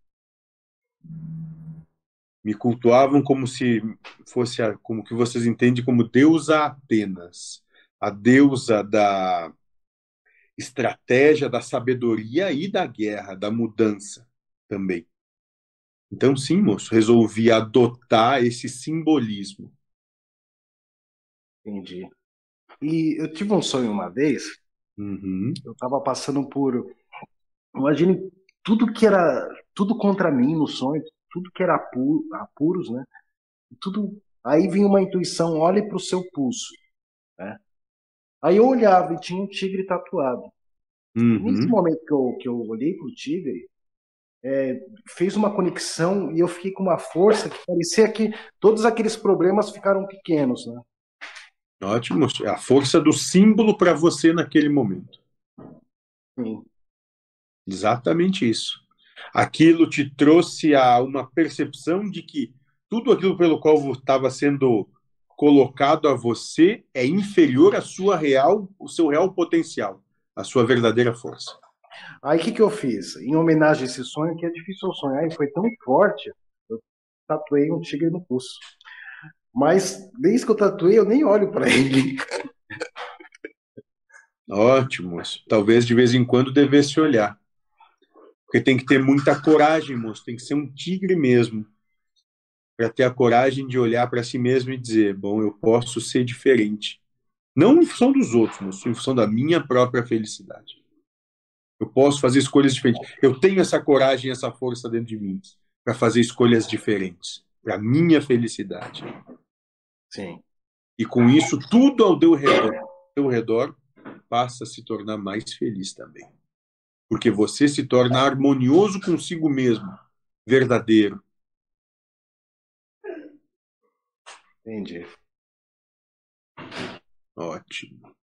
Me cultuavam como se fosse a, como que vocês entendem como deusa Atenas, a deusa da estratégia, da sabedoria e da guerra, da mudança também. Então, sim, moço, resolvi adotar esse simbolismo. Entendi. E eu tive um sonho uma vez, Uhum. eu estava passando por. Imagine tudo que era. Tudo contra mim no sonho, tudo que era apu- apuros, né? Tudo. Aí vinha uma intuição: olhe para o seu pulso. Né? Aí eu olhava e tinha um tigre tatuado. Nesse Uhum. momento que eu, que eu olhei para o tigre, é, fez uma conexão e eu fiquei com uma força que parecia que todos aqueles problemas ficaram pequenos, né? Ótimo. É a força do símbolo para você naquele momento. Sim. Exatamente isso. Aquilo te trouxe a uma percepção de que tudo aquilo pelo qual estava sendo colocado a você é inferior à sua real, o seu real potencial, a sua verdadeira força. Aí o que, que eu fiz? Em homenagem a esse sonho, que é difícil eu sonhar, e foi tão forte, eu tatuei um tigre no pulso. Mas desde que eu tatuei, eu nem olho para *laughs* ele. Ótimo. Talvez de vez em quando devesse olhar. Porque tem que ter muita coragem, moço. Tem que ser um tigre mesmo. Para ter a coragem de olhar para si mesmo e dizer: bom, eu posso ser diferente. Não em função dos outros, moço, em função da minha própria felicidade. Eu posso fazer escolhas diferentes. Eu tenho essa coragem, essa força dentro de mim para fazer escolhas diferentes para minha felicidade. Sim. E com isso, tudo ao teu redor, ao teu redor passa a se tornar mais feliz também. Porque você se torna harmonioso consigo mesmo, verdadeiro. Entendi. Ótimo.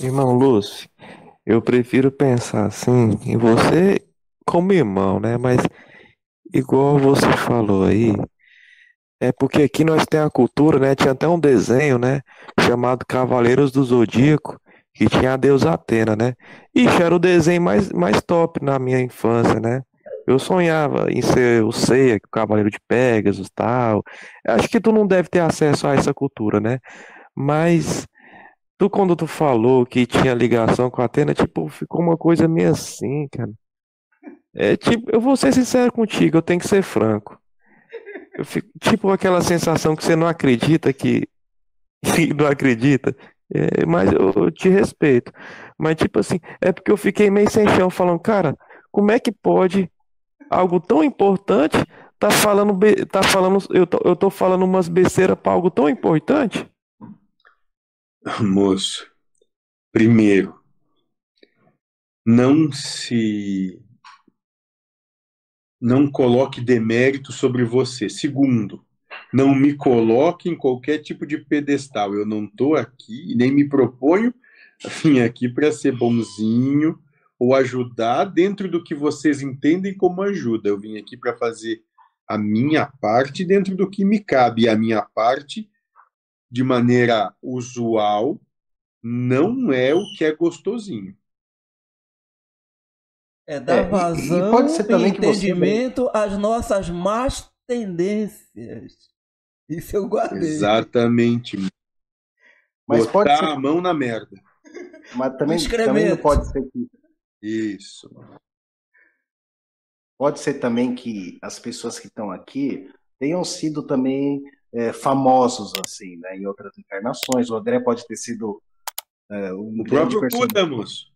Irmão Lúcio, eu prefiro pensar assim em você como irmão, né? Mas igual você falou aí, é porque aqui nós temos a cultura, né? Tinha até um desenho, né? Chamado Cavaleiros do Zodíaco, que tinha a deusa Atena, né? Ixi, era o desenho mais, mais top na minha infância, né? Eu sonhava em ser o Seiya, o Cavaleiro de Pegasus, tal. Acho que tu não deve ter acesso a essa cultura, né? Mas tu quando tu falou que tinha ligação com a Atena, tipo, ficou uma coisa meio assim, cara. É tipo, eu vou ser sincero contigo, eu tenho que ser franco. Fico, tipo aquela sensação que você não acredita *laughs* que, não acredita, é, mas eu, eu te respeito. Mas tipo assim, é porque eu fiquei meio sem chão falando, cara, como é que pode algo tão importante tá falando, tá falando, eu tô, eu tô falando umas besteiras para algo tão importante? *laughs* Moço, primeiro, não se. Não coloque demérito sobre você. Segundo, não me coloque em qualquer tipo de pedestal. Eu não estou aqui nem me proponho *laughs* a vir aqui para ser bonzinho ou ajudar dentro do que vocês entendem como ajuda. Eu vim aqui para fazer a minha parte dentro do que me cabe. E a minha parte, de maneira usual, não é o que é gostosinho. É dar É, e- e vazão pode ser também e que você- entendimento às nossas más tendências. Isso eu guardei. Exatamente. Mas Botar pode ser- a mão na merda. Mas também, também não pode ser que. Isso. Pode ser também que as pessoas que estão aqui tenham sido também é, famosos, assim, né, em outras encarnações. O André pode ter sido é, um O próprio moço.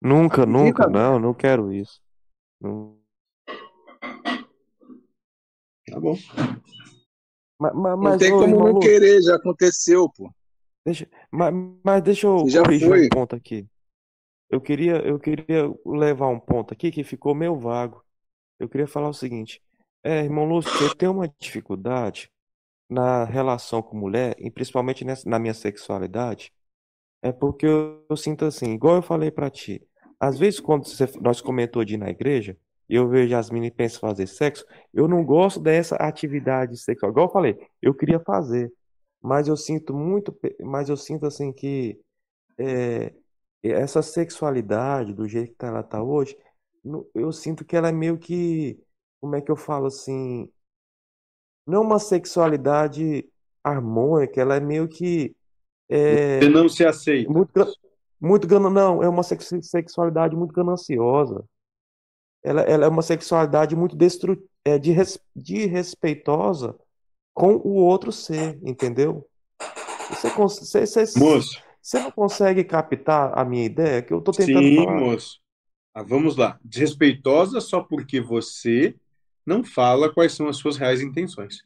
Nunca, nunca, Acredita? não, não quero isso. Não. Tá bom. Mas, mas, Não mas, tem ô, como irmão não querer, já aconteceu, pô. deixa, mas, mas deixa eu já corrigir foi. um ponto aqui. Eu queria, eu queria levar um ponto aqui que ficou meio vago. Eu queria falar o seguinte: é, irmão Lúcio, você tem uma dificuldade na relação com mulher, e principalmente nessa- na minha sexualidade, é porque eu, eu sinto assim, igual eu falei pra ti. Às vezes, quando você- nós comentou de ir na igreja, eu vejo as meninas pensam fazer sexo, eu não gosto dessa atividade sexual. Igual eu falei, eu queria fazer, mas eu sinto muito, mas eu sinto assim que é, essa sexualidade, do jeito que ela tá hoje, eu sinto que ela é meio que, como é que eu falo assim, não uma sexualidade harmônica, ela é meio que é, Você não se aceita. muito, muito não, é uma sex- sexualidade muito gananciosa. Ela, ela é uma sexualidade muito destru, é, de, res, de respeitosa com o outro ser, entendeu? Você, você, você, Moço, você não consegue captar a minha ideia? Que eu tô tentando sim, falar. moço. Ah, vamos lá. Desrespeitosa só porque você não fala quais são as suas reais intenções.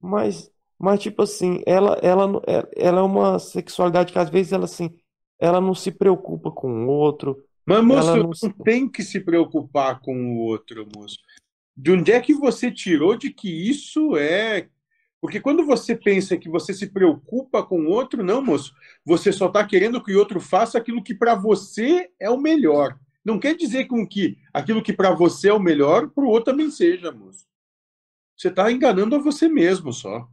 Mas, mas tipo assim, ela, ela, é- ela é uma sexualidade que às vezes ela assim, ela não se preocupa com o outro, Mas, moço, ela não não se... tem que se preocupar com o outro, moço. De onde é que você tirou de que isso é. Porque quando você pensa que você se preocupa com o outro, não, moço. Você só está querendo que o outro faça aquilo que para você é o melhor. Não quer dizer com que aquilo que para você é o melhor, para o outro também seja, moço. Você está enganando a você mesmo só.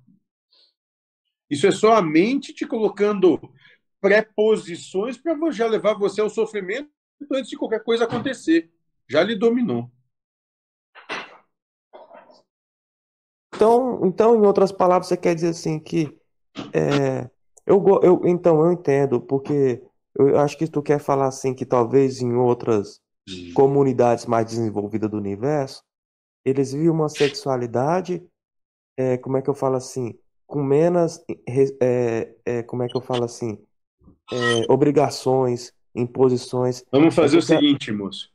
Isso é só a mente te colocando preposições para já levar você ao sofrimento antes de qualquer coisa acontecer. Já lhe dominou. Então, então, em outras palavras, você quer dizer assim que é, eu, eu então eu entendo, porque eu acho que tu quer falar assim que talvez em outras comunidades mais desenvolvidas do universo, eles vivem uma sexualidade, é, como é que eu falo assim, com menos, é, é, como é que eu falo assim, obrigações, imposições. Vamos fazer o seguinte, moço.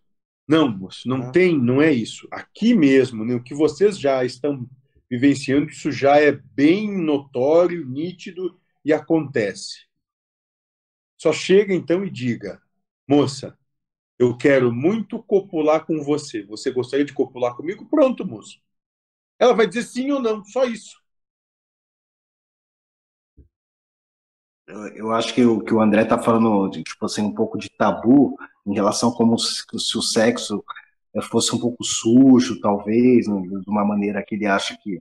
Não, moço, não Ah. tem, não é isso. Aqui mesmo, né, o que vocês já estão vivenciando, isso já é bem notório, nítido e acontece. Só chega então e diga: moça, eu quero muito copular com você. Você gostaria de copular comigo? Pronto, moço. Ela vai dizer sim ou não, só isso. Eu, eu acho que o que o André tá falando, de, tipo assim, um pouco de tabu em relação a como se, se o sexo eh, fosse um pouco sujo, talvez, né, de uma maneira que ele acha que.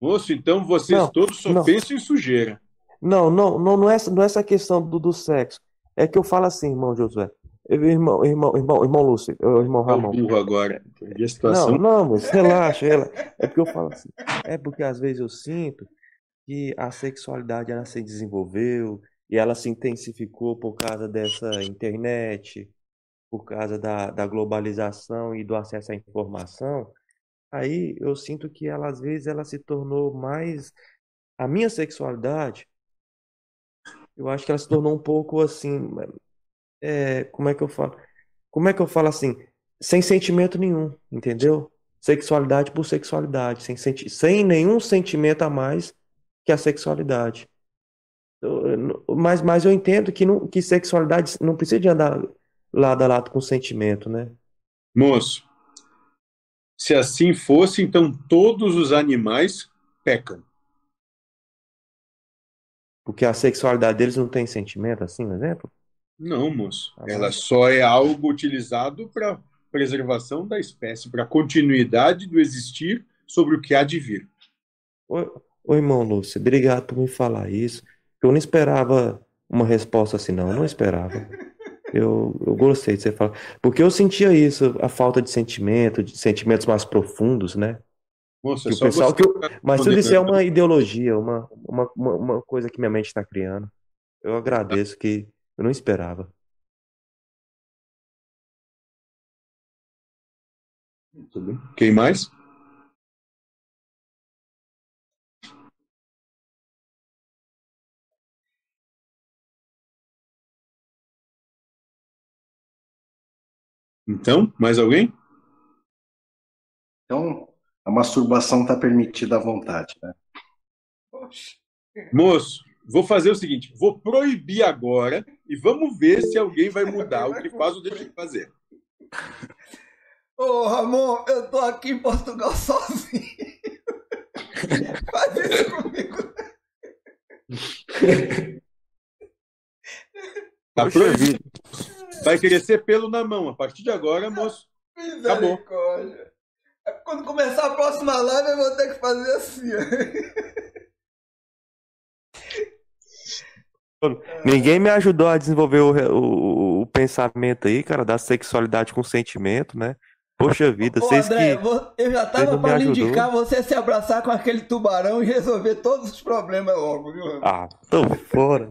Moço, então vocês Não, todos só não. pensam em sujeira. Não, não, não, não é, essa- não é essa questão do, do sexo. É que eu falo assim, irmão Josué. Irmão, irmão, irmão, irmão Lúcio, eu- irmão Ramon. burro agora. Entendi a Não, situação. não, mas relaxa, ela. É porque eu falo assim. É porque às vezes eu sinto que a sexualidade ela se desenvolveu e ela se intensificou por causa dessa internet, por causa da, da globalização e do acesso à informação. Aí eu sinto que ela às vezes ela se tornou mais a minha sexualidade, eu acho que ela se tornou um pouco assim, é, como é que eu falo? Como é que eu falo assim? Sem sentimento nenhum, entendeu? Sexualidade por sexualidade, sem, senti sem nenhum sentimento a mais que a sexualidade. Mas, mas eu entendo que, não, que sexualidade não precisa de andar lado a lado com sentimento, né? Moço, se assim fosse, então todos os animais pecam. Porque a sexualidade deles não tem sentimento, assim, por exemplo? Não, moço. Ah, Ela mas- só é algo utilizado para preservação da espécie, para continuidade do existir sobre o que há de vir. Oi, oi, irmão Lúcio, obrigado por me falar isso. Eu não esperava uma resposta assim, não, eu não esperava. Eu, eu gostei de você falar. Porque eu sentia isso, a falta de sentimento, de sentimentos mais profundos, né? É Que o só pessoal que eu- Mas tudo isso é uma ideologia, uma, uma, uma, uma coisa que minha mente está criando. Eu agradeço que eu não esperava. Tudo bem? Quem mais? Então, mais alguém? Então, a masturbação está permitida à vontade, né? Moço, vou fazer o seguinte: vou proibir agora e vamos ver se alguém vai mudar o que faz ou deixa de fazer. Ô, Ramon, eu tô aqui em Portugal *laughs* sozinho. Faz isso comigo. Tá proibido. Vai crescer pelo na mão. A partir de agora, moço, acabou. Misericórdia. Quando começar a próxima live, eu vou ter que fazer assim. ó. *laughs* Ninguém me ajudou a desenvolver o, o, o pensamento aí, cara, da sexualidade com sentimento, né? Poxa vida, Ô, vocês André, que. eu já tava para lhe ajudou. indicar você se abraçar com aquele tubarão e resolver todos os problemas logo, viu? Ah, tô fora.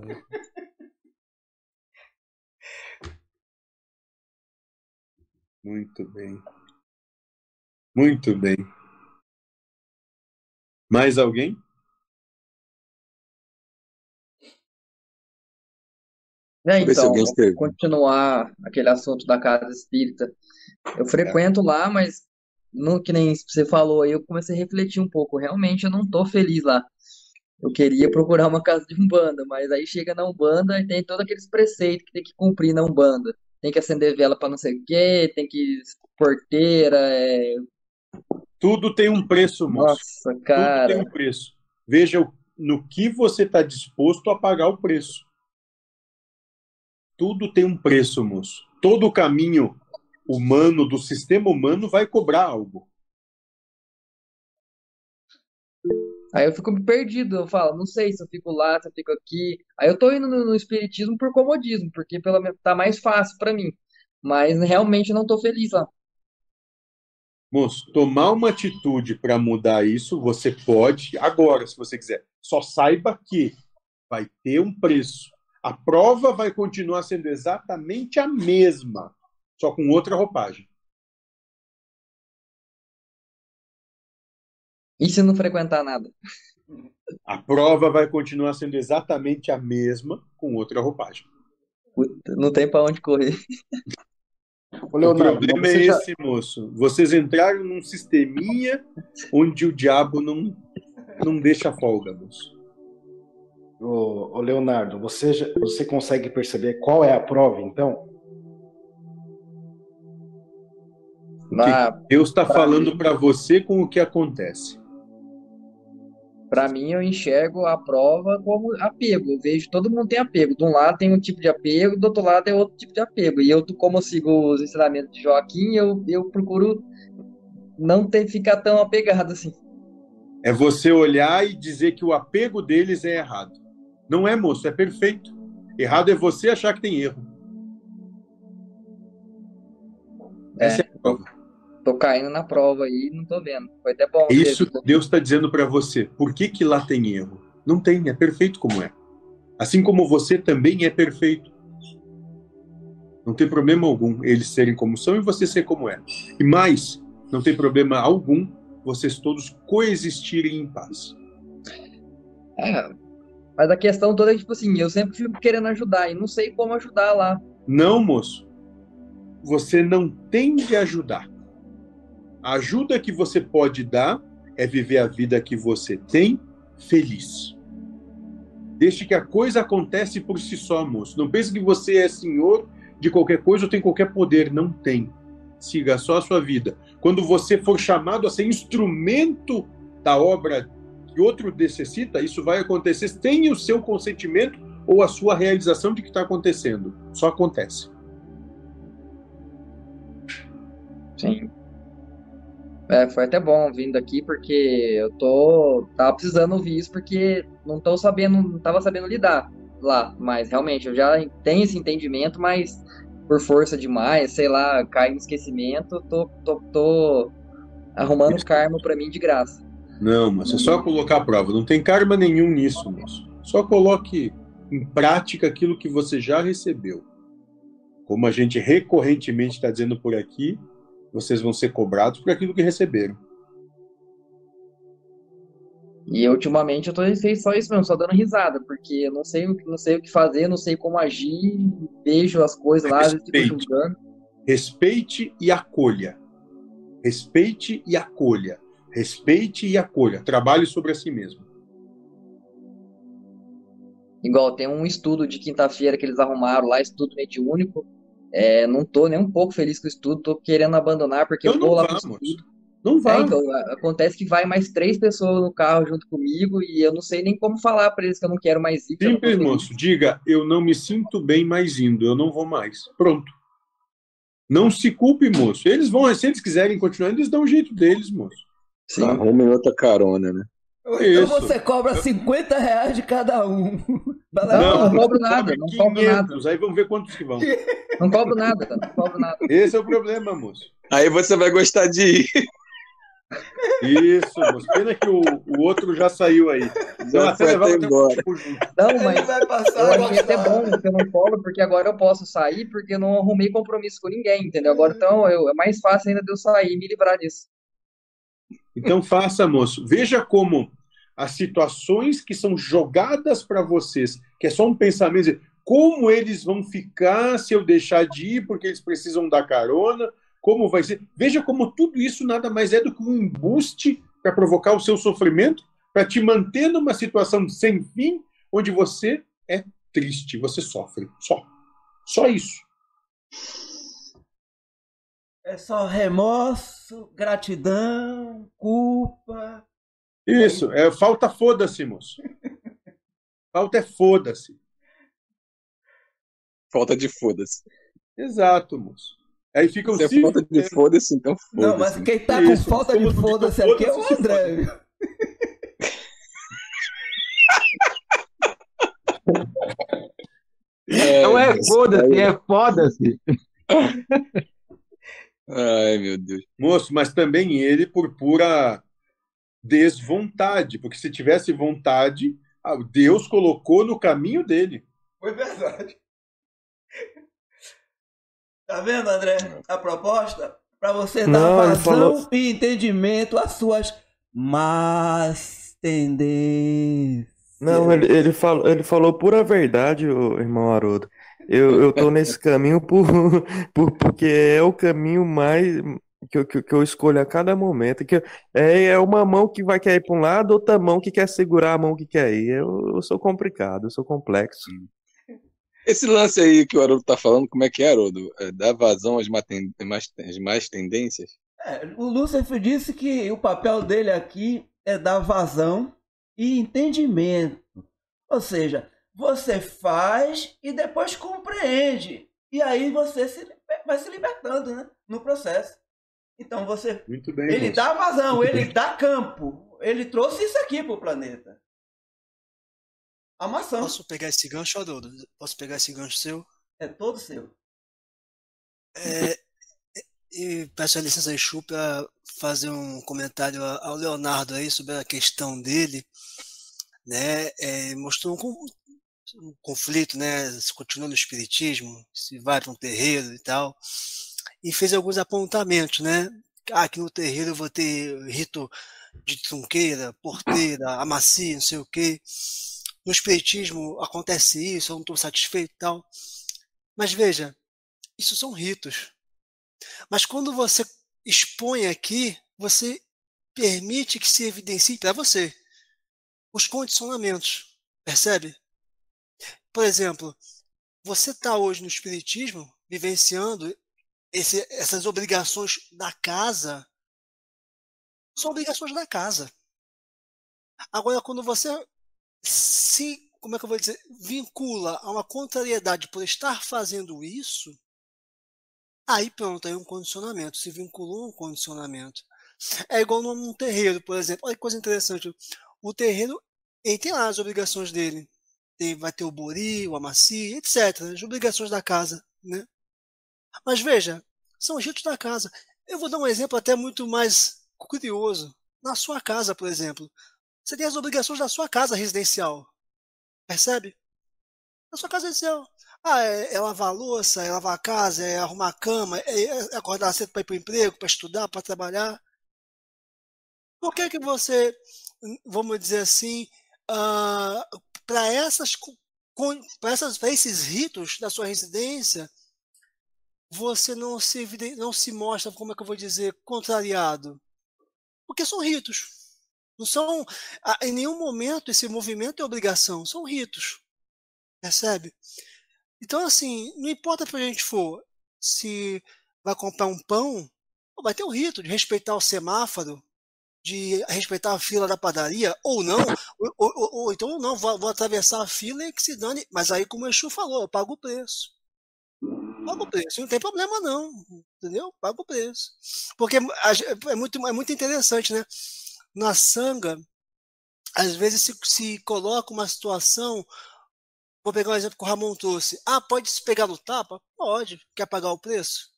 Muito bem. Muito bem. Mais alguém? É, então, continuar aquele assunto da casa espírita. Eu frequento lá, mas não que nem você falou aí, eu comecei a refletir um pouco. Realmente eu não tô feliz lá. Eu queria procurar uma casa de Umbanda, mas aí chega na Umbanda e tem todos aqueles preceitos que tem que cumprir na Umbanda. Tem que acender vela para não sei o quê, tem que porteira, é... Tudo tem um preço, moço. Nossa, Tudo cara. tem um preço. Veja no que você está disposto a pagar o preço. Tudo tem um preço, moço. Todo o caminho humano, do sistema humano, vai cobrar algo. Aí eu fico perdido, eu falo, não sei se eu fico lá, se eu fico aqui. Aí eu tô indo no, no espiritismo por comodismo, porque pelo tá mais fácil pra mim. Mas realmente eu não tô feliz lá. Moço, tomar uma atitude para mudar isso, você pode agora, se você quiser. Só saiba que vai ter um preço. A prova vai continuar sendo exatamente a mesma, só com outra roupagem. E se não frequentar nada? A prova vai continuar sendo exatamente a mesma, com outra roupagem. Não tem pra onde correr. Ô, O Leonardo, problema mas é já- esse, moço. Vocês entraram num sisteminha onde o diabo não, não deixa folga, moço. Ô, ô, Leonardo, você, já- você consegue perceber qual é a prova, então? O que Ah, Deus está falando para você com o que acontece. Pra mim, eu enxergo a prova como apego. Eu vejo todo mundo tem apego. De um lado tem um tipo de apego, do outro lado é outro tipo de apego. E eu, como eu sigo os ensinamentos de Joaquim, eu, eu procuro não ter, ficar tão apegado assim. É você olhar e dizer que o apego deles é errado. Não é, moço, é perfeito. Errado é você achar que tem erro. Essa é a prova. Tô caindo na prova aí, não tô vendo. Foi até bom. Isso ter- Deus está dizendo para você. Por que, que lá tem erro? Não tem, é perfeito como é. Assim como você também é perfeito. Não tem problema algum eles serem como são e você ser como é. E mais, não tem problema algum vocês todos coexistirem em paz. É, mas a questão toda é tipo assim, eu sempre fico querendo ajudar e não sei como ajudar lá. Não, moço. Você não tem de ajudar. A ajuda que você pode dar é viver a vida que você tem feliz. Deixe que a coisa acontece por si só, moço. Não pense que você é senhor de qualquer coisa ou tem qualquer poder. Não tem. Siga só a sua vida. Quando você for chamado a ser instrumento da obra que outro necessita, isso vai acontecer sem o seu consentimento ou a sua realização de que está acontecendo. Só acontece. Sim. É, foi até bom vindo aqui porque eu tô tava precisando ouvir isso porque não tô sabendo, não tava sabendo lidar lá, mas realmente eu já tenho esse entendimento, mas por força demais, sei lá, cai no esquecimento, tô, tô, tô arrumando karma pra mim de graça. Não, moço, é só colocar a prova. Não tem karma nenhum nisso, moço. Só coloque em prática aquilo que você já recebeu. Como a gente recorrentemente está dizendo por aqui, vocês vão ser cobrados por aquilo que receberam. E ultimamente eu tô só isso mesmo, só dando risada, porque eu não sei, o que- não sei o que fazer, não sei como agir, vejo as coisas lá, fico Respeite. julgando. Respeite e acolha. Respeite e acolha. Respeite e acolha. Trabalhe sobre si mesmo. Igual tem um estudo de quinta-feira que eles arrumaram lá, estudo mediúnico. É, não tô nem um pouco feliz com o estudo, tô querendo abandonar porque eu vou lá vá, pro estudo. Não vá. É, então, acontece que vai mais três pessoas no carro junto comigo e eu não sei nem como falar pra eles que eu não quero mais ir. Simples, moço. Diga, eu não me sinto bem mais indo, eu não vou mais. Pronto. Não se culpe, moço. Eles vão, se eles quiserem continuar, eles dão um jeito deles, moço. Sim. Arrumem outra carona, né? Então Isso. você cobra 50 reais de cada um. Não, não cobro nada, não cobro nada. 500, aí vamos ver quantos que vão. *laughs* Não cobro nada, não cobro nada. Esse é o problema, moço. Aí você vai gostar de ir. Isso, moço. Pena que o, o outro já saiu aí. Então, Já até levar até embora. Não, Ele mas vai passar eu a achei até bom que eu não colo, porque agora eu posso sair, porque eu não arrumei compromisso com ninguém, entendeu? Agora então eu, é mais fácil ainda de eu sair e me livrar disso. Então *laughs* faça, moço. Veja como as situações que são jogadas para vocês, que é só um pensamento, como eles vão ficar se eu deixar de ir porque eles precisam da carona, como vai ser. Veja como tudo isso nada mais é do que um embuste para provocar o seu sofrimento, para te manter numa situação sem fim, onde você é triste, você sofre. Só. Só isso. É só remorso, gratidão, culpa. Isso, é falta foda-se, moço. Falta é foda-se. Falta de foda-se. Exato, moço. Aí ficam Se é falta de foda-se, então foda-se. Não, mas quem tá com Isso, falta de foda-se fica aqui é o André. Não é foda-se, é foda-se. *laughs* Ai, meu Deus. Moço, mas também ele por pura desvontade, porque se tivesse vontade, ah, Deus colocou no caminho dele. Foi verdade. *laughs* Tá vendo, André? A proposta? Para você dar Não, falou- e entendimento às suas más tendências. Não, ele, ele, falou, ele falou pura verdade, ô, irmão Haroldo. Eu, eu tô nesse caminho por, *laughs* por, porque é o caminho mais que eu, que, eu- que eu escolho a cada momento. Que eu- é, é uma mão que vai querer ir para um lado, outra mão que quer segurar a mão que quer ir. Eu, eu sou complicado, eu sou complexo. Esse lance aí que o Haroldo tá falando, como é que é, Haroldo? É, dá vazão às, mais- às mais tendências? É, o Lúcifer disse que o papel dele aqui é dar vazão e entendimento. Ou seja, você faz e depois compreende. E aí você se vai se libertando né, no processo. Então você. Muito bem. Ele moço. dá vazão, ele *laughs* dá campo. Ele trouxe isso aqui pro planeta. A maçã Posso pegar esse gancho, Haroldo? Posso pegar esse gancho seu? é todo seu. É, e peço a licença aí, Chu, para fazer um comentário a- ao Leonardo aí sobre a questão dele, né? É, mostrou um, con- conflito, né? Se continua no espiritismo, se vai para um terreiro e tal, e fez alguns apontamentos, né? Ah, aqui no terreiro eu vou ter rito de trunqueira, porteira, amacia, não sei o quê. No espiritismo acontece isso, eu não estou satisfeito e tal. Mas veja, isso são ritos. Mas quando você expõe aqui, você permite que se evidencie para você os condicionamentos. Percebe? Por exemplo, você está hoje no Espiritismo vivenciando esse- essas obrigações da casa. São obrigações da casa. Agora, quando você se, como é que eu vou dizer, vincula a uma contrariedade por estar fazendo isso, Aí pronto, aí um condicionamento, se vinculou a um condicionamento. É igual num, num terreiro, por exemplo. Olha que coisa interessante. O terreiro, ele tem lá as obrigações dele. Tem, vai ter o bori, o amaci, etc. As obrigações da casa, né? Mas veja, são os ritos da casa. Eu vou dar um exemplo até muito mais curioso. Na sua casa, por exemplo, você tem as obrigações da sua casa residencial. Percebe? Na sua casa residencial. Ah, é, é lavar a louça, é lavar a casa, é arrumar a cama, é, é acordar cedo para ir para o emprego, para estudar, para trabalhar. Por que que você, vamos dizer assim, ah, para essas, para esses ritos da sua residência, você não se, não se mostra, como é que eu vou dizer, contrariado? Porque são ritos. Não são, em nenhum momento esse movimento é obrigação, são ritos. Percebe? Então, assim, não importa para a gente for, se vai comprar um pão, vai ter o rito de respeitar o semáforo, de respeitar a fila da padaria, ou não, ou, ou- ou- então não, vou, vou atravessar a fila e que se dane. Mas aí, como o Exu falou, eu pago o preço. Pago o preço, não tem problema não, entendeu? Pago o preço. Porque é muito, é muito interessante, né? Na sanga, às vezes se, se coloca uma situação. Vou pegar um exemplo que o Ramon trouxe. Ah, pode se pegar no tapa? Pode. Quer pagar o preço?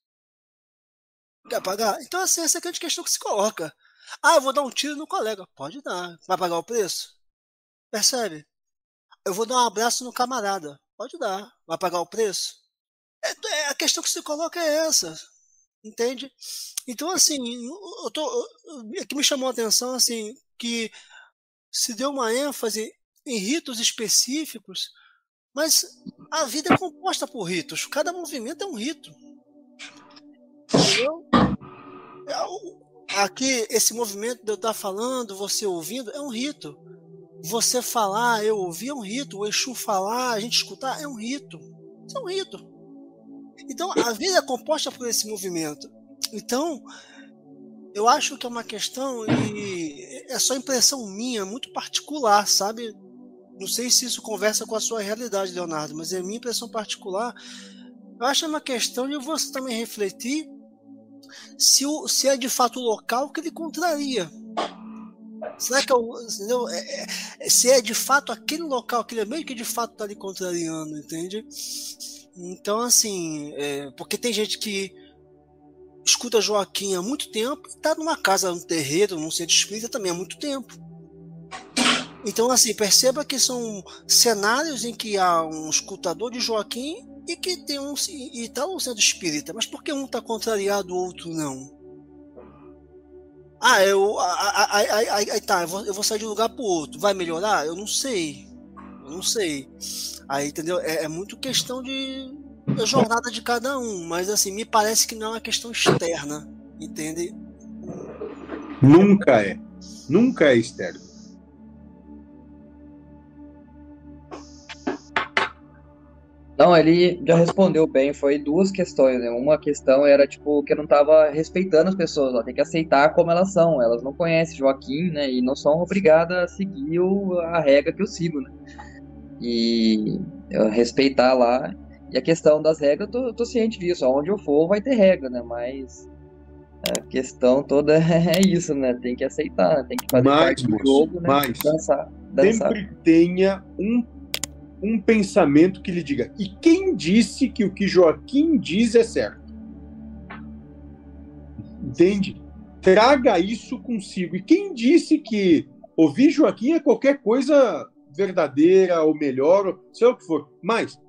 Quer pagar? Então, assim, essa é a grande questão que se coloca. Ah, eu vou dar um tiro no colega. Pode dar. Vai pagar o preço? Percebe? Eu vou dar um abraço no camarada. Pode dar. Vai pagar o preço? É, é, a questão que se coloca é essa. Entende? Então, assim, eu tô, o que me chamou a atenção, assim, que se deu uma ênfase em ritos específicos, mas a vida é composta por ritos. Cada movimento é um rito. Entendeu? É aqui, esse movimento de eu estar falando, você ouvindo, é um rito. Você falar, eu ouvir, é um rito. O Exu falar, a gente escutar, é um rito. Isso é um rito. Então, a vida é composta por esse movimento. Então, eu acho que é uma questão e é só impressão minha, muito particular, sabe? Não sei se isso conversa com a sua realidade, Leonardo, mas é minha impressão particular. Eu acho é uma questão de você também refletir se, o, se é de fato o local que ele contraria. Será que é, o, é, é, se é de fato aquele local, aquele meio que de fato está lhe contrariando, entende? Então, assim, é, porque tem gente que escuta Joaquim há muito tempo e está numa casa, num terreiro, num centro espírita também há muito tempo. Então, assim, perceba que são cenários em que há um escutador de Joaquim e que tem um e está no centro espírita. Mas por que um está contrariado, o outro não? Ah, eu. Aí tá, eu vou, eu vou sair de um lugar para outro. Vai melhorar? Eu não sei. Eu não sei. Aí, entendeu? É, é muito questão de a jornada de cada um, mas assim, me parece que não é uma questão externa, entende? Nunca é. Nunca é externo. Não, ele já respondeu bem. Foi duas questões, né? Uma questão era, tipo, que eu não tava respeitando as pessoas. Ela tem que aceitar como elas são. Elas não conhecem Joaquim, né? E não são obrigadas a seguir o, a regra que eu sigo, né? E eu respeitar lá. E a questão das regras, eu tô, eu tô ciente disso. Aonde eu for, vai ter regra, né? Mas a questão toda *laughs* é isso, né? Tem que aceitar, tem que fazer mais, parte do jogo, né? Mais. Dançar, dançar. Sempre tenha um, um pensamento que lhe diga. E quem disse que o que Joaquim diz é certo? Entende? Traga isso consigo. E quem disse que ouvir Joaquim é qualquer coisa verdadeira ou melhor, ou sei o que for. Mas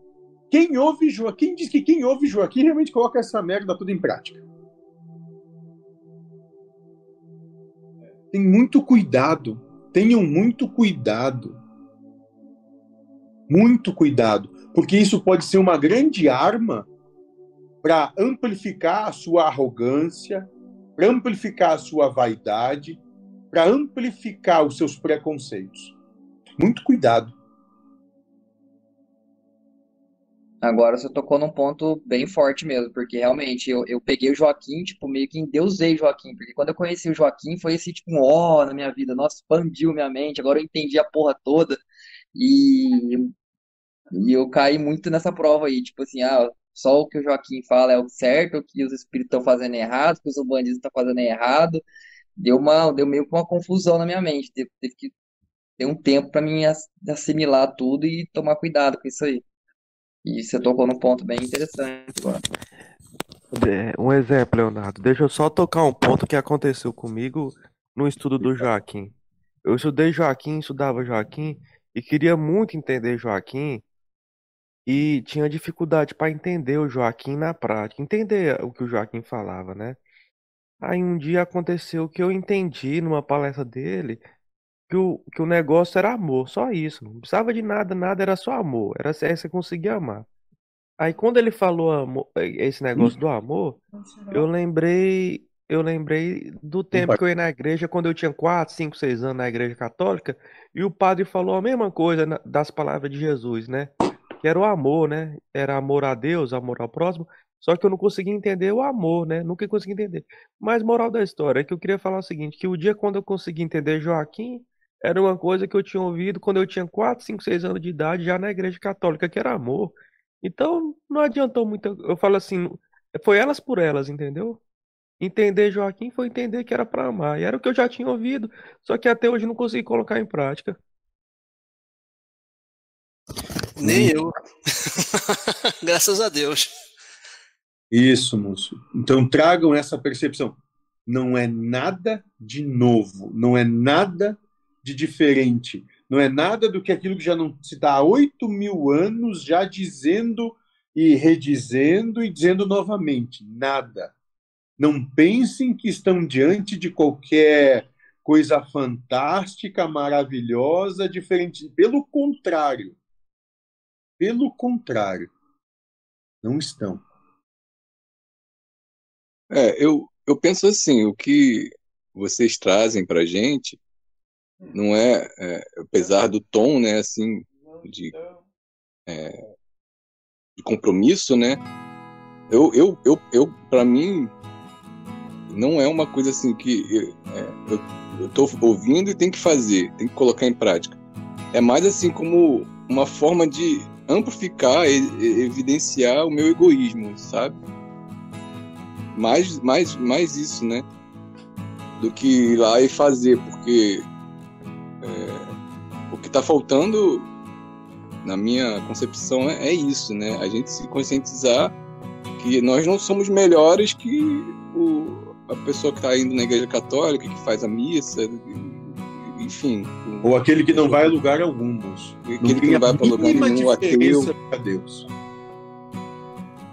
quem ouve Joaquim diz que quem ouve Joaquim realmente coloca essa merda tudo em prática. Tem muito cuidado. Tenham muito cuidado. Muito cuidado. Porque isso pode ser uma grande arma para amplificar a sua arrogância, para amplificar a sua vaidade, para amplificar os seus preconceitos. Muito cuidado. Agora você tocou num ponto bem forte mesmo, porque realmente eu, eu peguei o Joaquim, tipo, meio que endeusei o Joaquim, porque quando eu conheci o Joaquim foi esse, tipo, um ó na minha vida, nossa, expandiu minha mente, agora eu entendi a porra toda, e, e eu caí muito nessa prova aí, tipo assim, ah, só o que o Joaquim fala é o certo, o que os espíritos estão fazendo errado, o que os bandistas estão fazendo errado, deu uma, deu meio que uma confusão na minha mente, teve, teve que ter um tempo para mim assimilar tudo e tomar cuidado com isso aí. E você tocou num ponto bem interessante agora. É, Um exemplo, Leonardo. Deixa eu só tocar um ponto que aconteceu comigo no estudo do Joaquim. Eu estudei Joaquim, estudava Joaquim e queria muito entender Joaquim e tinha dificuldade para entender o Joaquim na prática, entender o que o Joaquim falava, né? Aí um dia aconteceu que eu entendi numa palestra dele que o, que o negócio era amor, só isso. Não precisava de nada, nada, era só amor. Era se você conseguia amar. Aí quando ele falou amor, esse negócio do amor, eu lembrei, eu lembrei do tempo que eu ia na igreja, quando eu tinha 4, 5, 6 anos na igreja católica, e o padre falou a mesma coisa das palavras de Jesus, né? Que era o amor, né? Era amor a Deus, amor ao próximo, só que eu não conseguia entender o amor, né? Nunca consegui entender. Mas moral da história é que eu queria falar o seguinte, que o dia quando eu consegui entender Joaquim, era uma coisa que eu tinha ouvido quando eu tinha 4, 5, 6 anos de idade, já na igreja católica, que era amor. Então, não adiantou muito. Eu falo assim, foi elas por elas, entendeu? Entender Joaquim foi entender que era para amar. E era o que eu já tinha ouvido, só que até hoje não consegui colocar em prática. Nem eu. *laughs* Graças a Deus. Isso, moço. Então tragam essa percepção. Não é nada de novo, não é nada de diferente, não é nada do que aquilo que já não se dá há oito mil anos já dizendo e redizendo e dizendo novamente. Nada. Não pensem que estão diante de qualquer coisa fantástica, maravilhosa, diferente. Pelo contrário. Pelo contrário. Não estão. É, eu, eu penso assim, o que vocês trazem pra gente não é, é apesar do tom, né, assim, de, é, de compromisso, né, eu, eu, eu, eu para mim, não é uma coisa assim que é, eu, tô ouvindo e tem que fazer, tem que colocar em prática. É mais assim como uma forma de amplificar evidenciar o meu egoísmo, sabe? mais, mais, mais isso, né? Do que ir lá e fazer, porque é, o que está faltando, na minha concepção, é, é, isso, né? A gente se conscientizar que nós não somos melhores que o, a pessoa que está indo na igreja católica, que faz a missa, enfim. Ou aquele que não vai a lugar algum, moço. Aquele não que não vai para lugar nenhum, ateu. Deus.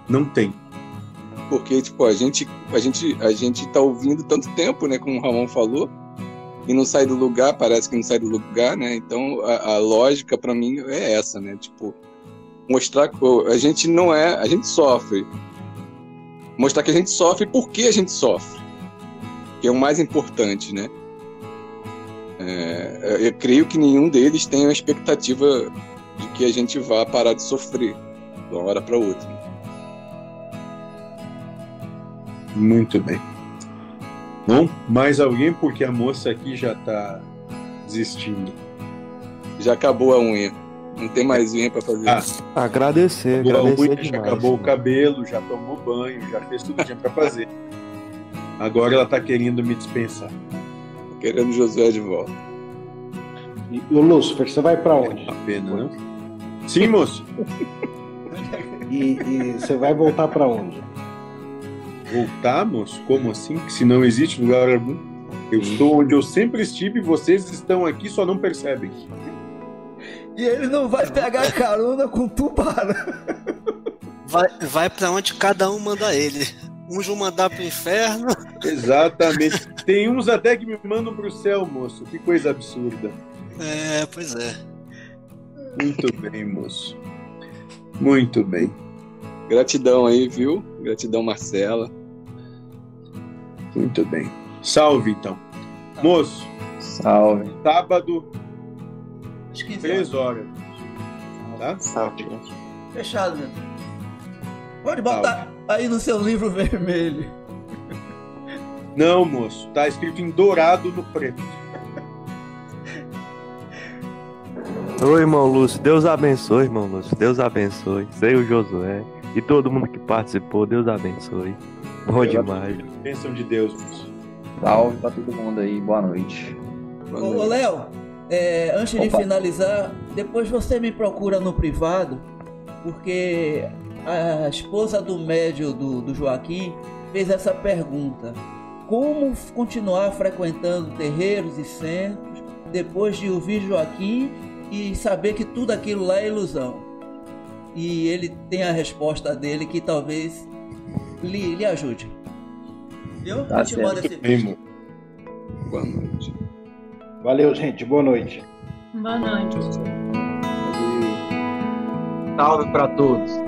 Não tem porque tipo a gente a gente a gente tá ouvindo tanto tempo, né, como o Ramon falou, e não sai do lugar, parece que não sai do lugar, né? Então a, a lógica para mim é essa, né? Tipo mostrar que a gente não é, a gente sofre. Mostrar que a gente sofre por que a gente sofre, que é o mais importante, né? É, eu creio que nenhum deles tem a expectativa de que a gente vá parar de sofrer de uma hora para outra. Muito bem. Bom, mais alguém? Porque a moça aqui já está desistindo. Já acabou a unha. Não tem mais unha para fazer. Ah, agradecer, acabou agradecer a unha, demais, já acabou né? o cabelo, já tomou banho, já fez tudo que tinha para fazer. Agora ela está querendo me dispensar. Querendo Josué de volta. E o Lúcifer, você vai para onde? É uma pena, não? Sim, moço. E, e você vai voltar para onde? Voltar, moço? Como assim? Se não existe lugar algum? Eu estou onde eu sempre estive e vocês estão aqui só não percebem. E ele não vai pegar carona com tubarão. Vai, vai para onde cada um manda ele. Uns vão mandar pro inferno. *laughs* Exatamente. Tem uns até que me mandam pro céu, moço. Que coisa absurda. É, pois é. Muito bem, moço. Muito bem. Gratidão aí, viu? Gratidão, Marcela. Muito bem. Salve, então. Moço, Salve. sábado, 15 três horas. Tá? Salve. Fechado, meu. Pode botar aí no seu livro *laughs* vermelho. Não, moço. Tá escrito em dourado no preto. Ô, irmão Lúcio, Deus abençoe, irmão Lúcio. Deus abençoe. Sei o Josué. E todo mundo que participou, Deus abençoe. Bom demais. Bênção de Deus, moço. Salve pra todo mundo aí. Boa noite. Ô, ô, Léo, é, antes de Opa. finalizar, depois você me procura no privado, porque a esposa do médio do, do Joaquim fez essa pergunta: Como continuar frequentando terreiros e centros depois de ouvir Joaquim e saber que tudo aquilo lá é ilusão? E ele tem a resposta dele que talvez lhe, lhe ajude. Viu? Tá Eu te mando esse moço. Boa noite. Valeu, gente. Boa noite. Boa noite. Salve para todos.